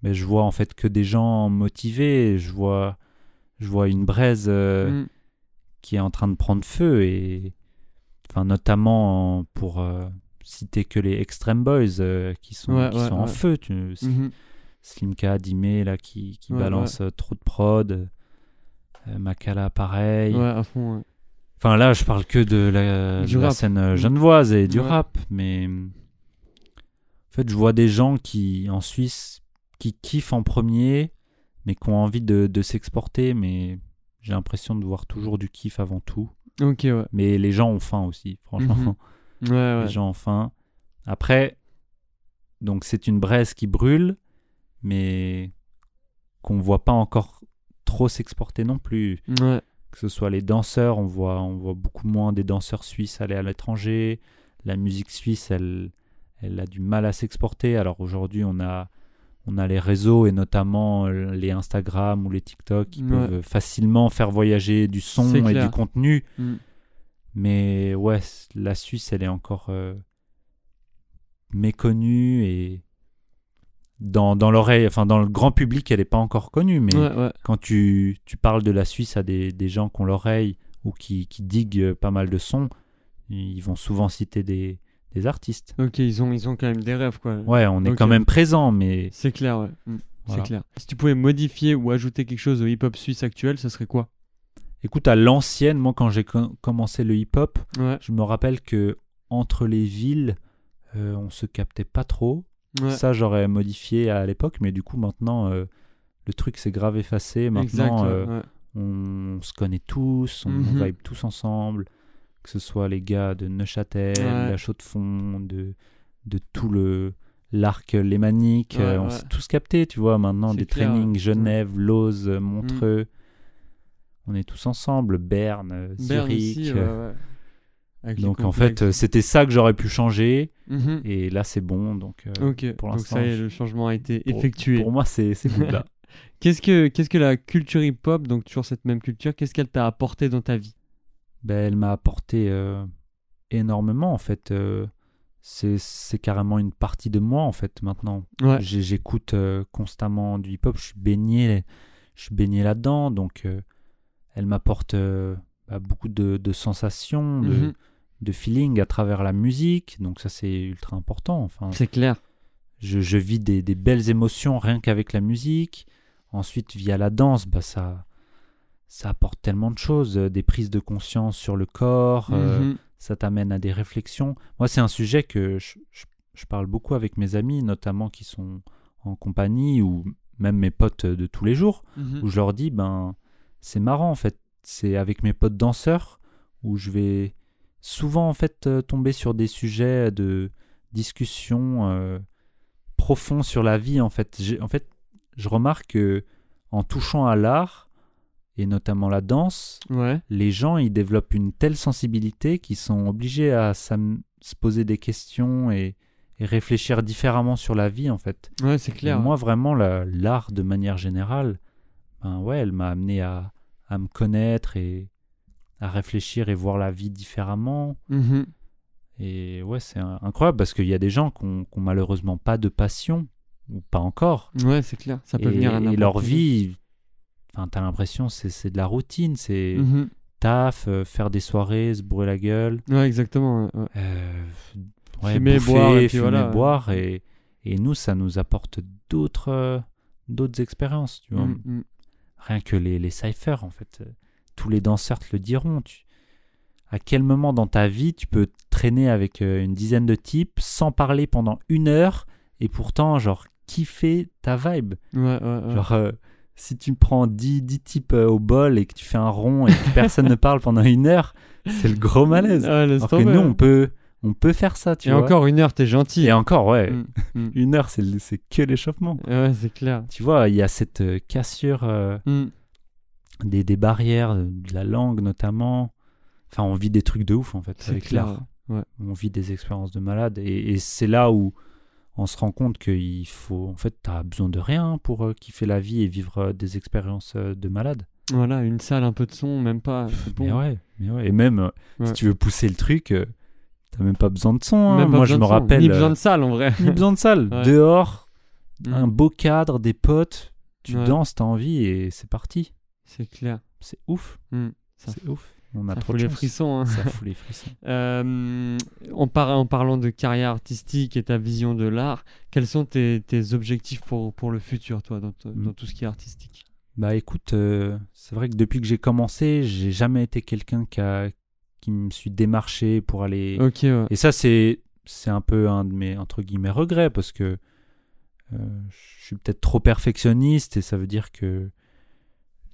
Speaker 2: mais je vois en fait que des gens motivés, je vois je vois une braise euh,
Speaker 1: Mm.
Speaker 2: qui est en train de prendre feu et enfin notamment en- pour euh, citer que les Extreme Boys euh, qui sont
Speaker 1: Ouais,
Speaker 2: qui
Speaker 1: ouais,
Speaker 2: sont en feu tu,
Speaker 1: Mhm.
Speaker 2: Slimka Dime là qui, qui balance euh, trop de prod euh, Makala pareil
Speaker 1: Ouais, à fond. ouais.
Speaker 2: enfin là je parle que de la, de scène euh, genevoise et du rap mais en fait je vois des gens qui en Suisse qui kiffent en premier mais qui ont envie de, de s'exporter mais j'ai l'impression de voir toujours du kiff avant tout
Speaker 1: Ok, ouais.
Speaker 2: mais les gens ont faim aussi, franchement.
Speaker 1: Mhm. Ouais, ouais.
Speaker 2: Les gens ont faim. Après, donc c'est une braise qui brûle, mais qu'on voit pas encore trop s'exporter non plus.
Speaker 1: Ouais.
Speaker 2: Que ce soit les danseurs, on voit, on voit beaucoup moins des danseurs suisses aller à l'étranger. La musique suisse, elle, elle a du mal à s'exporter. Alors aujourd'hui, on a, on a les réseaux et notamment euh, les Instagram ou les TikTok qui
Speaker 1: Ouais.
Speaker 2: peuvent facilement faire voyager du son et du contenu.
Speaker 1: Mm.
Speaker 2: Mais ouais, la Suisse, elle est encore euh, méconnue et dans, dans l'oreille, enfin dans le grand public, elle n'est pas encore connue. Mais
Speaker 1: Ouais, ouais.
Speaker 2: quand tu, tu parles de la Suisse à des, des gens qui ont l'oreille ou qui, qui diguent euh, pas mal de sons, ils vont souvent citer des, des artistes.
Speaker 1: Ok, ils ont, ils ont quand même des rêves, quoi.
Speaker 2: Ouais, on est quand même présent, mais
Speaker 1: C'est clair, ouais. Mm.
Speaker 2: Voilà.
Speaker 1: C'est clair. Si tu pouvais modifier ou ajouter quelque chose au hip-hop suisse actuel, ça serait quoi?
Speaker 2: Écoute, à l'ancienne, moi quand j'ai co- commencé le hip-hop,
Speaker 1: Ouais.
Speaker 2: je me rappelle que entre les villes, euh, on se captait pas trop.
Speaker 1: ouais.
Speaker 2: Ça, j'aurais modifié à l'époque, mais du coup, maintenant, euh, le truc s'est grave effacé. Maintenant,
Speaker 1: exact.
Speaker 2: euh,
Speaker 1: ouais.
Speaker 2: on se connaît tous, on
Speaker 1: Mhm.
Speaker 2: vibe tous ensemble, que ce soit les gars de Neuchâtel, la Chaux-de-Fonds, de, de tout le l'arc lémanique, euh, on
Speaker 1: ouais.
Speaker 2: s'est tous captés, tu vois, maintenant, des
Speaker 1: clair,
Speaker 2: trainings. Genève, Lauze, Montreux, on est tous ensemble, Berne,
Speaker 1: Berne
Speaker 2: Zurich.
Speaker 1: ouais, ouais.
Speaker 2: Donc en fait, c'était ça que j'aurais pu changer,
Speaker 1: Mhm.
Speaker 2: et là c'est bon, donc euh, pour
Speaker 1: donc
Speaker 2: l'instant,
Speaker 1: ça y est,
Speaker 2: je-
Speaker 1: le changement a été
Speaker 2: pour-
Speaker 1: effectué.
Speaker 2: Pour moi, c'est là.
Speaker 1: Qu'est-ce que, qu'est-ce que la culture hip-hop, donc toujours cette même culture, qu'est-ce qu'elle t'a apporté dans ta vie?
Speaker 2: Ben, elle m'a apporté euh, énormément en fait. euh, c'est carrément une partie de moi en fait maintenant.
Speaker 1: Ouais.
Speaker 2: J'écoute euh, constamment du hip-hop, je suis baigné, je suis baigné là-dedans, donc elle m'apporte euh, bah, beaucoup de, de sensations, de, de feeling à travers la musique, donc ça c'est ultra important. Enfin,
Speaker 1: C'est clair.
Speaker 2: je, je vis des, des belles émotions rien qu'avec la musique. Ensuite, via la danse, bah, ça, ça apporte tellement de choses, euh, des prises de conscience sur le corps, euh,
Speaker 1: Mhm.
Speaker 2: ça t'amène à des réflexions. Moi, c'est un sujet que je, je- je parle beaucoup avec mes amis, notamment qui sont en compagnie ou même mes potes de tous les jours,
Speaker 1: Mhm.
Speaker 2: où je leur dis, ben, c'est marrant en fait, c'est avec mes potes danseurs où je vais souvent en fait euh, tomber sur des sujets de discussion euh, profonds sur la vie en fait. En fait, je remarque que en touchant à l'art et notamment la danse,
Speaker 1: Ouais.
Speaker 2: les gens ils développent une telle sensibilité qu'ils sont obligés à se poser des questions et, et réfléchir différemment sur la vie en fait.
Speaker 1: Ouais, c'est
Speaker 2: Et
Speaker 1: clair.
Speaker 2: moi, vraiment, la- l'art de manière générale, ben ouais, elle m'a amené à, à me connaître et à réfléchir et voir la vie différemment.
Speaker 1: Mhm.
Speaker 2: Et ouais, c'est incroyable parce qu'il y a des gens qui ont, qui ont malheureusement pas de passion, ou pas encore.
Speaker 1: Ouais, c'est clair. Ça peut
Speaker 2: et,
Speaker 1: venir à
Speaker 2: et leur vie, enfin, t'as l'impression c'est c'est de la routine, c'est.
Speaker 1: Mhm.
Speaker 2: taf, euh, faire des soirées, se bourrer la gueule,
Speaker 1: Ouais, exactement. ouais,
Speaker 2: euh, ouais,
Speaker 1: Fumer,
Speaker 2: bouffer,
Speaker 1: boire, et puis
Speaker 2: fumer,
Speaker 1: voilà.
Speaker 2: boire. Et, et nous, ça nous apporte d'autres euh, d'autres expériences, tu vois.
Speaker 1: Mm, mm.
Speaker 2: Rien que les, les cyphers, en fait. Tous les danseurs te le diront. Tu... À quel moment dans ta vie tu peux traîner avec euh, une dizaine de types sans parler pendant une heure et pourtant, genre, kiffer ta vibe?
Speaker 1: Ouais, ouais, ouais.
Speaker 2: Genre, euh, si tu prends 10, 10 types euh, au bol et que tu fais un rond et que personne ne parle pendant une heure, c'est le gros malaise. Alors que nous,
Speaker 1: hein.
Speaker 2: on peut, on peut faire ça, tu
Speaker 1: Et
Speaker 2: vois.
Speaker 1: encore une heure, t'es gentil.
Speaker 2: Et encore, ouais.
Speaker 1: Mm, mm.
Speaker 2: Une heure, c'est c'est que l'échauffement.
Speaker 1: Ouais, c'est clair.
Speaker 2: Tu vois, il y a cette euh, cassure euh,
Speaker 1: Mm.
Speaker 2: des, des barrières, euh, de la langue notamment. Enfin, on vit des trucs de ouf, en fait,
Speaker 1: C'est
Speaker 2: avec
Speaker 1: clair. ouais.
Speaker 2: On vit des expériences de malade. Et, et c'est là où on se rend compte qu'il faut... En fait, t'as besoin de rien pour euh, kiffer la vie et vivre euh, des expériences de malade.
Speaker 1: Voilà, une salle, un peu de son, même pas. C'est bon.
Speaker 2: Mais ouais, mais ouais. Et même,
Speaker 1: Ouais.
Speaker 2: si tu veux pousser le truc, t'as même pas besoin de son. hein. Moi, je me rappelle...
Speaker 1: Ni
Speaker 2: euh,
Speaker 1: besoin de salle, en vrai.
Speaker 2: ni besoin de salle.
Speaker 1: Ouais.
Speaker 2: Dehors,
Speaker 1: Mm.
Speaker 2: un beau cadre, des potes, tu
Speaker 1: Ouais.
Speaker 2: danses, t'as envie et c'est parti.
Speaker 1: C'est clair.
Speaker 2: C'est ouf.
Speaker 1: Mm.
Speaker 2: C'est ouf. On a
Speaker 1: ça
Speaker 2: trop
Speaker 1: fout
Speaker 2: de
Speaker 1: les frissons. hein.
Speaker 2: Ça fout les frissons.
Speaker 1: Euh, en, par- en parlant de carrière artistique et ta vision de l'art, quels sont tes, tes objectifs pour, pour le futur, toi, dans,
Speaker 2: Mm.
Speaker 1: dans tout ce qui est artistique?
Speaker 2: Bah écoute, euh, c'est vrai que depuis que j'ai commencé, j'ai jamais été quelqu'un qui, a- qui me suis démarché pour aller.
Speaker 1: Ouais.
Speaker 2: Et ça, c'est c'est un peu un de mes entre guillemets regrets parce que euh, je suis peut-être trop perfectionniste et ça veut dire que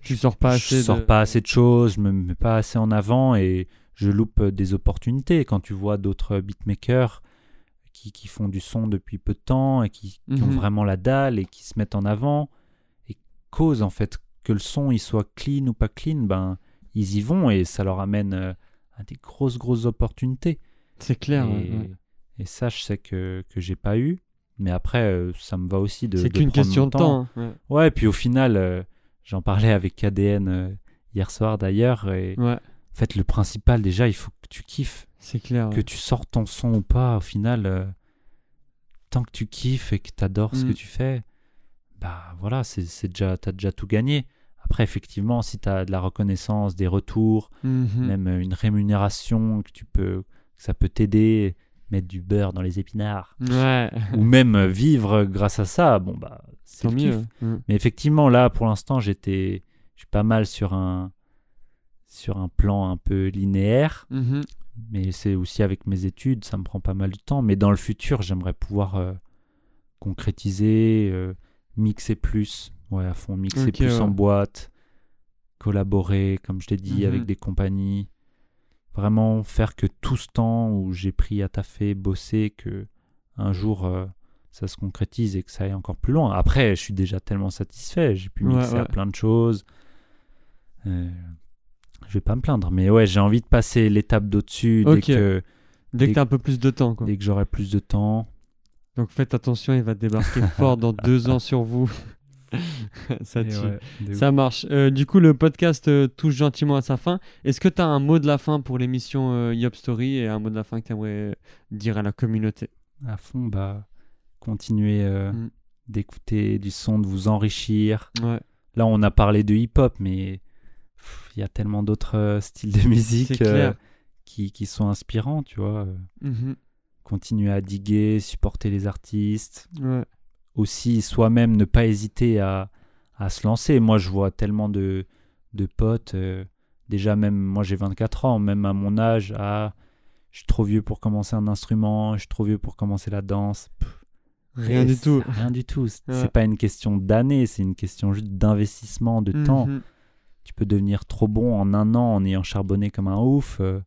Speaker 1: tu sors pas assez.
Speaker 2: je sors
Speaker 1: de-
Speaker 2: pas assez de choses, je me mets pas assez en avant et je loupe euh, des opportunités. Quand tu vois d'autres beatmakers qui, qui font du son depuis peu de temps et qui, qui ont
Speaker 1: Mhm.
Speaker 2: vraiment la dalle et qui se mettent en avant et causent en fait que le son il soit clean ou pas clean, ben ils y vont et ça leur amène euh, à des grosses grosses opportunités.
Speaker 1: C'est clair.
Speaker 2: et,
Speaker 1: ouais,
Speaker 2: et ça, je sais que que j'ai pas eu. Mais après, euh, ça me va aussi de.
Speaker 1: C'est qu'une question
Speaker 2: mon
Speaker 1: de temps. hein. Ouais.
Speaker 2: Ouais, puis au final, euh, j'en parlais avec KDN euh, hier soir d'ailleurs. Et
Speaker 1: Ouais,
Speaker 2: en fait, le principal, déjà, il faut que tu kiffes.
Speaker 1: c'est clair.
Speaker 2: Que tu sortes ton son ou pas, au final, tant que tu kiffes et que tu adores ce
Speaker 1: Mm.
Speaker 2: que tu fais, bah voilà, c'est c'est déjà, t'as déjà tout gagné. Après, effectivement, si tu as de la reconnaissance, des retours,
Speaker 1: Mhm.
Speaker 2: même euh, une rémunération que tu peux, que ça peut t'aider, mettre du beurre dans les épinards,
Speaker 1: Ouais,
Speaker 2: ou même euh, vivre grâce à ça, bon bah c'est
Speaker 1: mieux. Mm.
Speaker 2: Mais effectivement, là, pour l'instant, j'étais, je suis pas mal sur un, sur un plan un peu linéaire,
Speaker 1: Mhm.
Speaker 2: mais c'est aussi avec mes études, ça me prend pas mal de temps. Mais dans le futur, j'aimerais pouvoir euh, concrétiser, euh, mixer plus, ouais, à fond, mixer plus
Speaker 1: ouais.
Speaker 2: en boîte, collaborer, comme je t'ai dit,
Speaker 1: Mhm.
Speaker 2: avec des compagnies. Vraiment faire que tout ce temps où j'ai pris à taffer, bosser, que un jour euh, ça se concrétise et que ça aille encore plus loin. Après, je suis déjà tellement satisfait, j'ai pu
Speaker 1: Ouais,
Speaker 2: mixer à plein de choses. Euh, je vais pas me plaindre, mais ouais, j'ai envie de passer l'étape d'au-dessus dès que,
Speaker 1: Dès que
Speaker 2: Dès-
Speaker 1: t'as un peu plus de temps, quoi.
Speaker 2: dès que j'aurai plus de temps.
Speaker 1: Donc faites attention, il va débarquer fort dans deux ans sur vous. Ça tue.
Speaker 2: ouais.
Speaker 1: Ça marche. Euh, du coup, le podcast euh, touche gentiment à sa fin. Est-ce que tu as un mot de la fin pour l'émission euh, Yop Story et un mot de la fin que tu aimerais dire à la communauté?
Speaker 2: À fond, bah, continuer euh,
Speaker 1: Mm.
Speaker 2: d'écouter du son, de vous enrichir.
Speaker 1: Ouais,
Speaker 2: Là, on a parlé de hip-hop, mais il y a tellement d'autres euh, styles de musique euh, qui, qui sont inspirants, tu vois. euh.
Speaker 1: Mhm.
Speaker 2: Continuer à diguer, supporter les artistes.
Speaker 1: ouais.
Speaker 2: Aussi, soi-même, ne pas hésiter à, à se lancer. Moi, je vois tellement de, de potes. euh, déjà, même moi, j'ai 24 ans, même à mon âge, ah, je suis trop vieux pour commencer un instrument, je suis trop vieux pour commencer la danse. Pff,
Speaker 1: Rien du tout.
Speaker 2: Rien du tout. C'est
Speaker 1: Ouais.
Speaker 2: pas une question d'années, c'est une question juste d'investissement, de temps.
Speaker 1: Mhm.
Speaker 2: Tu peux devenir trop bon en un an en ayant charbonné comme un ouf. euh,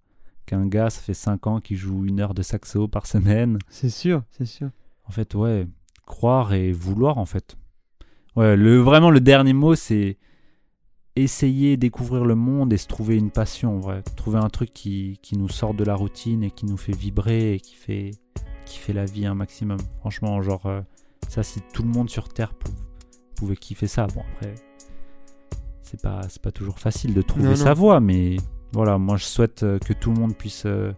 Speaker 2: Qu'un gars, ça fait 5 ans qu'il joue une heure de saxo par semaine.
Speaker 1: C'est sûr, c'est sûr.
Speaker 2: En fait, ouais, croire et vouloir, en fait. Ouais, le, vraiment, le dernier mot, c'est essayer, découvrir le monde et se trouver une passion, en vrai. Trouver un truc qui, qui nous sort de la routine et qui nous fait vibrer et qui fait, qui fait la vie un maximum. Franchement, genre, euh, ça, si tout le monde sur Terre pou- pouvait kiffer ça, bon, après, c'est pas, pas toujours facile de trouver
Speaker 1: Non,
Speaker 2: sa
Speaker 1: non.
Speaker 2: voie, mais voilà, moi, je souhaite euh, que tout le monde puisse euh,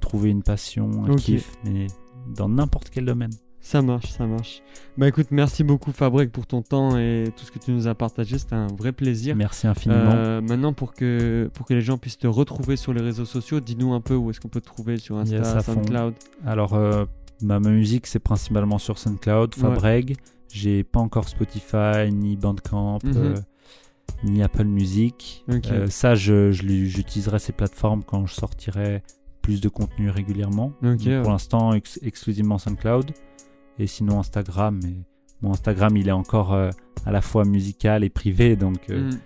Speaker 2: trouver une passion, un
Speaker 1: Ok.
Speaker 2: kiff, mais dans n'importe quel domaine.
Speaker 1: Ça marche, ça marche. Bah écoute, merci beaucoup Fabrique pour ton temps et tout ce que tu nous as partagé. C'était un vrai plaisir.
Speaker 2: Merci infiniment.
Speaker 1: Euh, maintenant, pour que, pour que les gens puissent te retrouver sur les réseaux sociaux, dis-nous un peu où est-ce qu'on peut te trouver sur Insta,
Speaker 2: Yes.
Speaker 1: SoundCloud.
Speaker 2: Alors, euh, ma, ma musique, c'est principalement sur SoundCloud,
Speaker 1: Ouais.
Speaker 2: Fabreg. J'ai pas encore Spotify, ni Bandcamp,
Speaker 1: Mhm.
Speaker 2: euh, ni Apple Music. Euh, ça, je, je j'utiliserai ces plateformes quand je sortirai plus de contenu régulièrement.
Speaker 1: Ouais.
Speaker 2: Pour l'instant, ex- exclusivement SoundCloud. Et sinon, Instagram. Mais mon Instagram, il est encore euh, à la fois musical et privé. Donc, euh,
Speaker 1: Mm.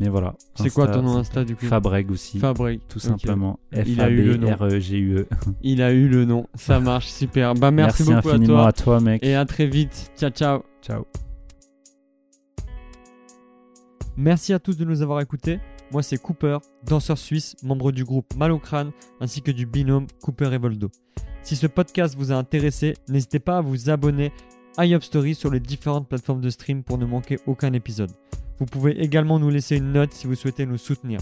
Speaker 2: mais voilà.
Speaker 1: C'est quoi ton nom Insta du coup
Speaker 2: Fabreg aussi.
Speaker 1: Fabrique.
Speaker 2: tout simplement.
Speaker 1: Il a eu le nom.
Speaker 2: F-A-B-R-E-G-U-E.
Speaker 1: Il a eu le nom. Ça marche, super. Bah merci,
Speaker 2: Merci
Speaker 1: beaucoup à
Speaker 2: infiniment
Speaker 1: toi.
Speaker 2: à toi, mec.
Speaker 1: Et à très vite. Ciao, ciao.
Speaker 2: Ciao.
Speaker 1: Merci à tous de nous avoir écoutés. Moi, c'est Cooper, danseur suisse, membre du groupe Malocrane, ainsi que du binôme Cooper et Voldo. Si ce podcast vous a intéressé, n'hésitez pas à vous abonner à Yop Story sur les différentes plateformes de stream pour ne manquer aucun épisode. Vous pouvez également nous laisser une note si vous souhaitez nous soutenir.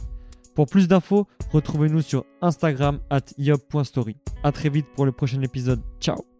Speaker 1: Pour plus d'infos, retrouvez-nous sur Instagram at yop.story. A très vite pour le prochain épisode. Ciao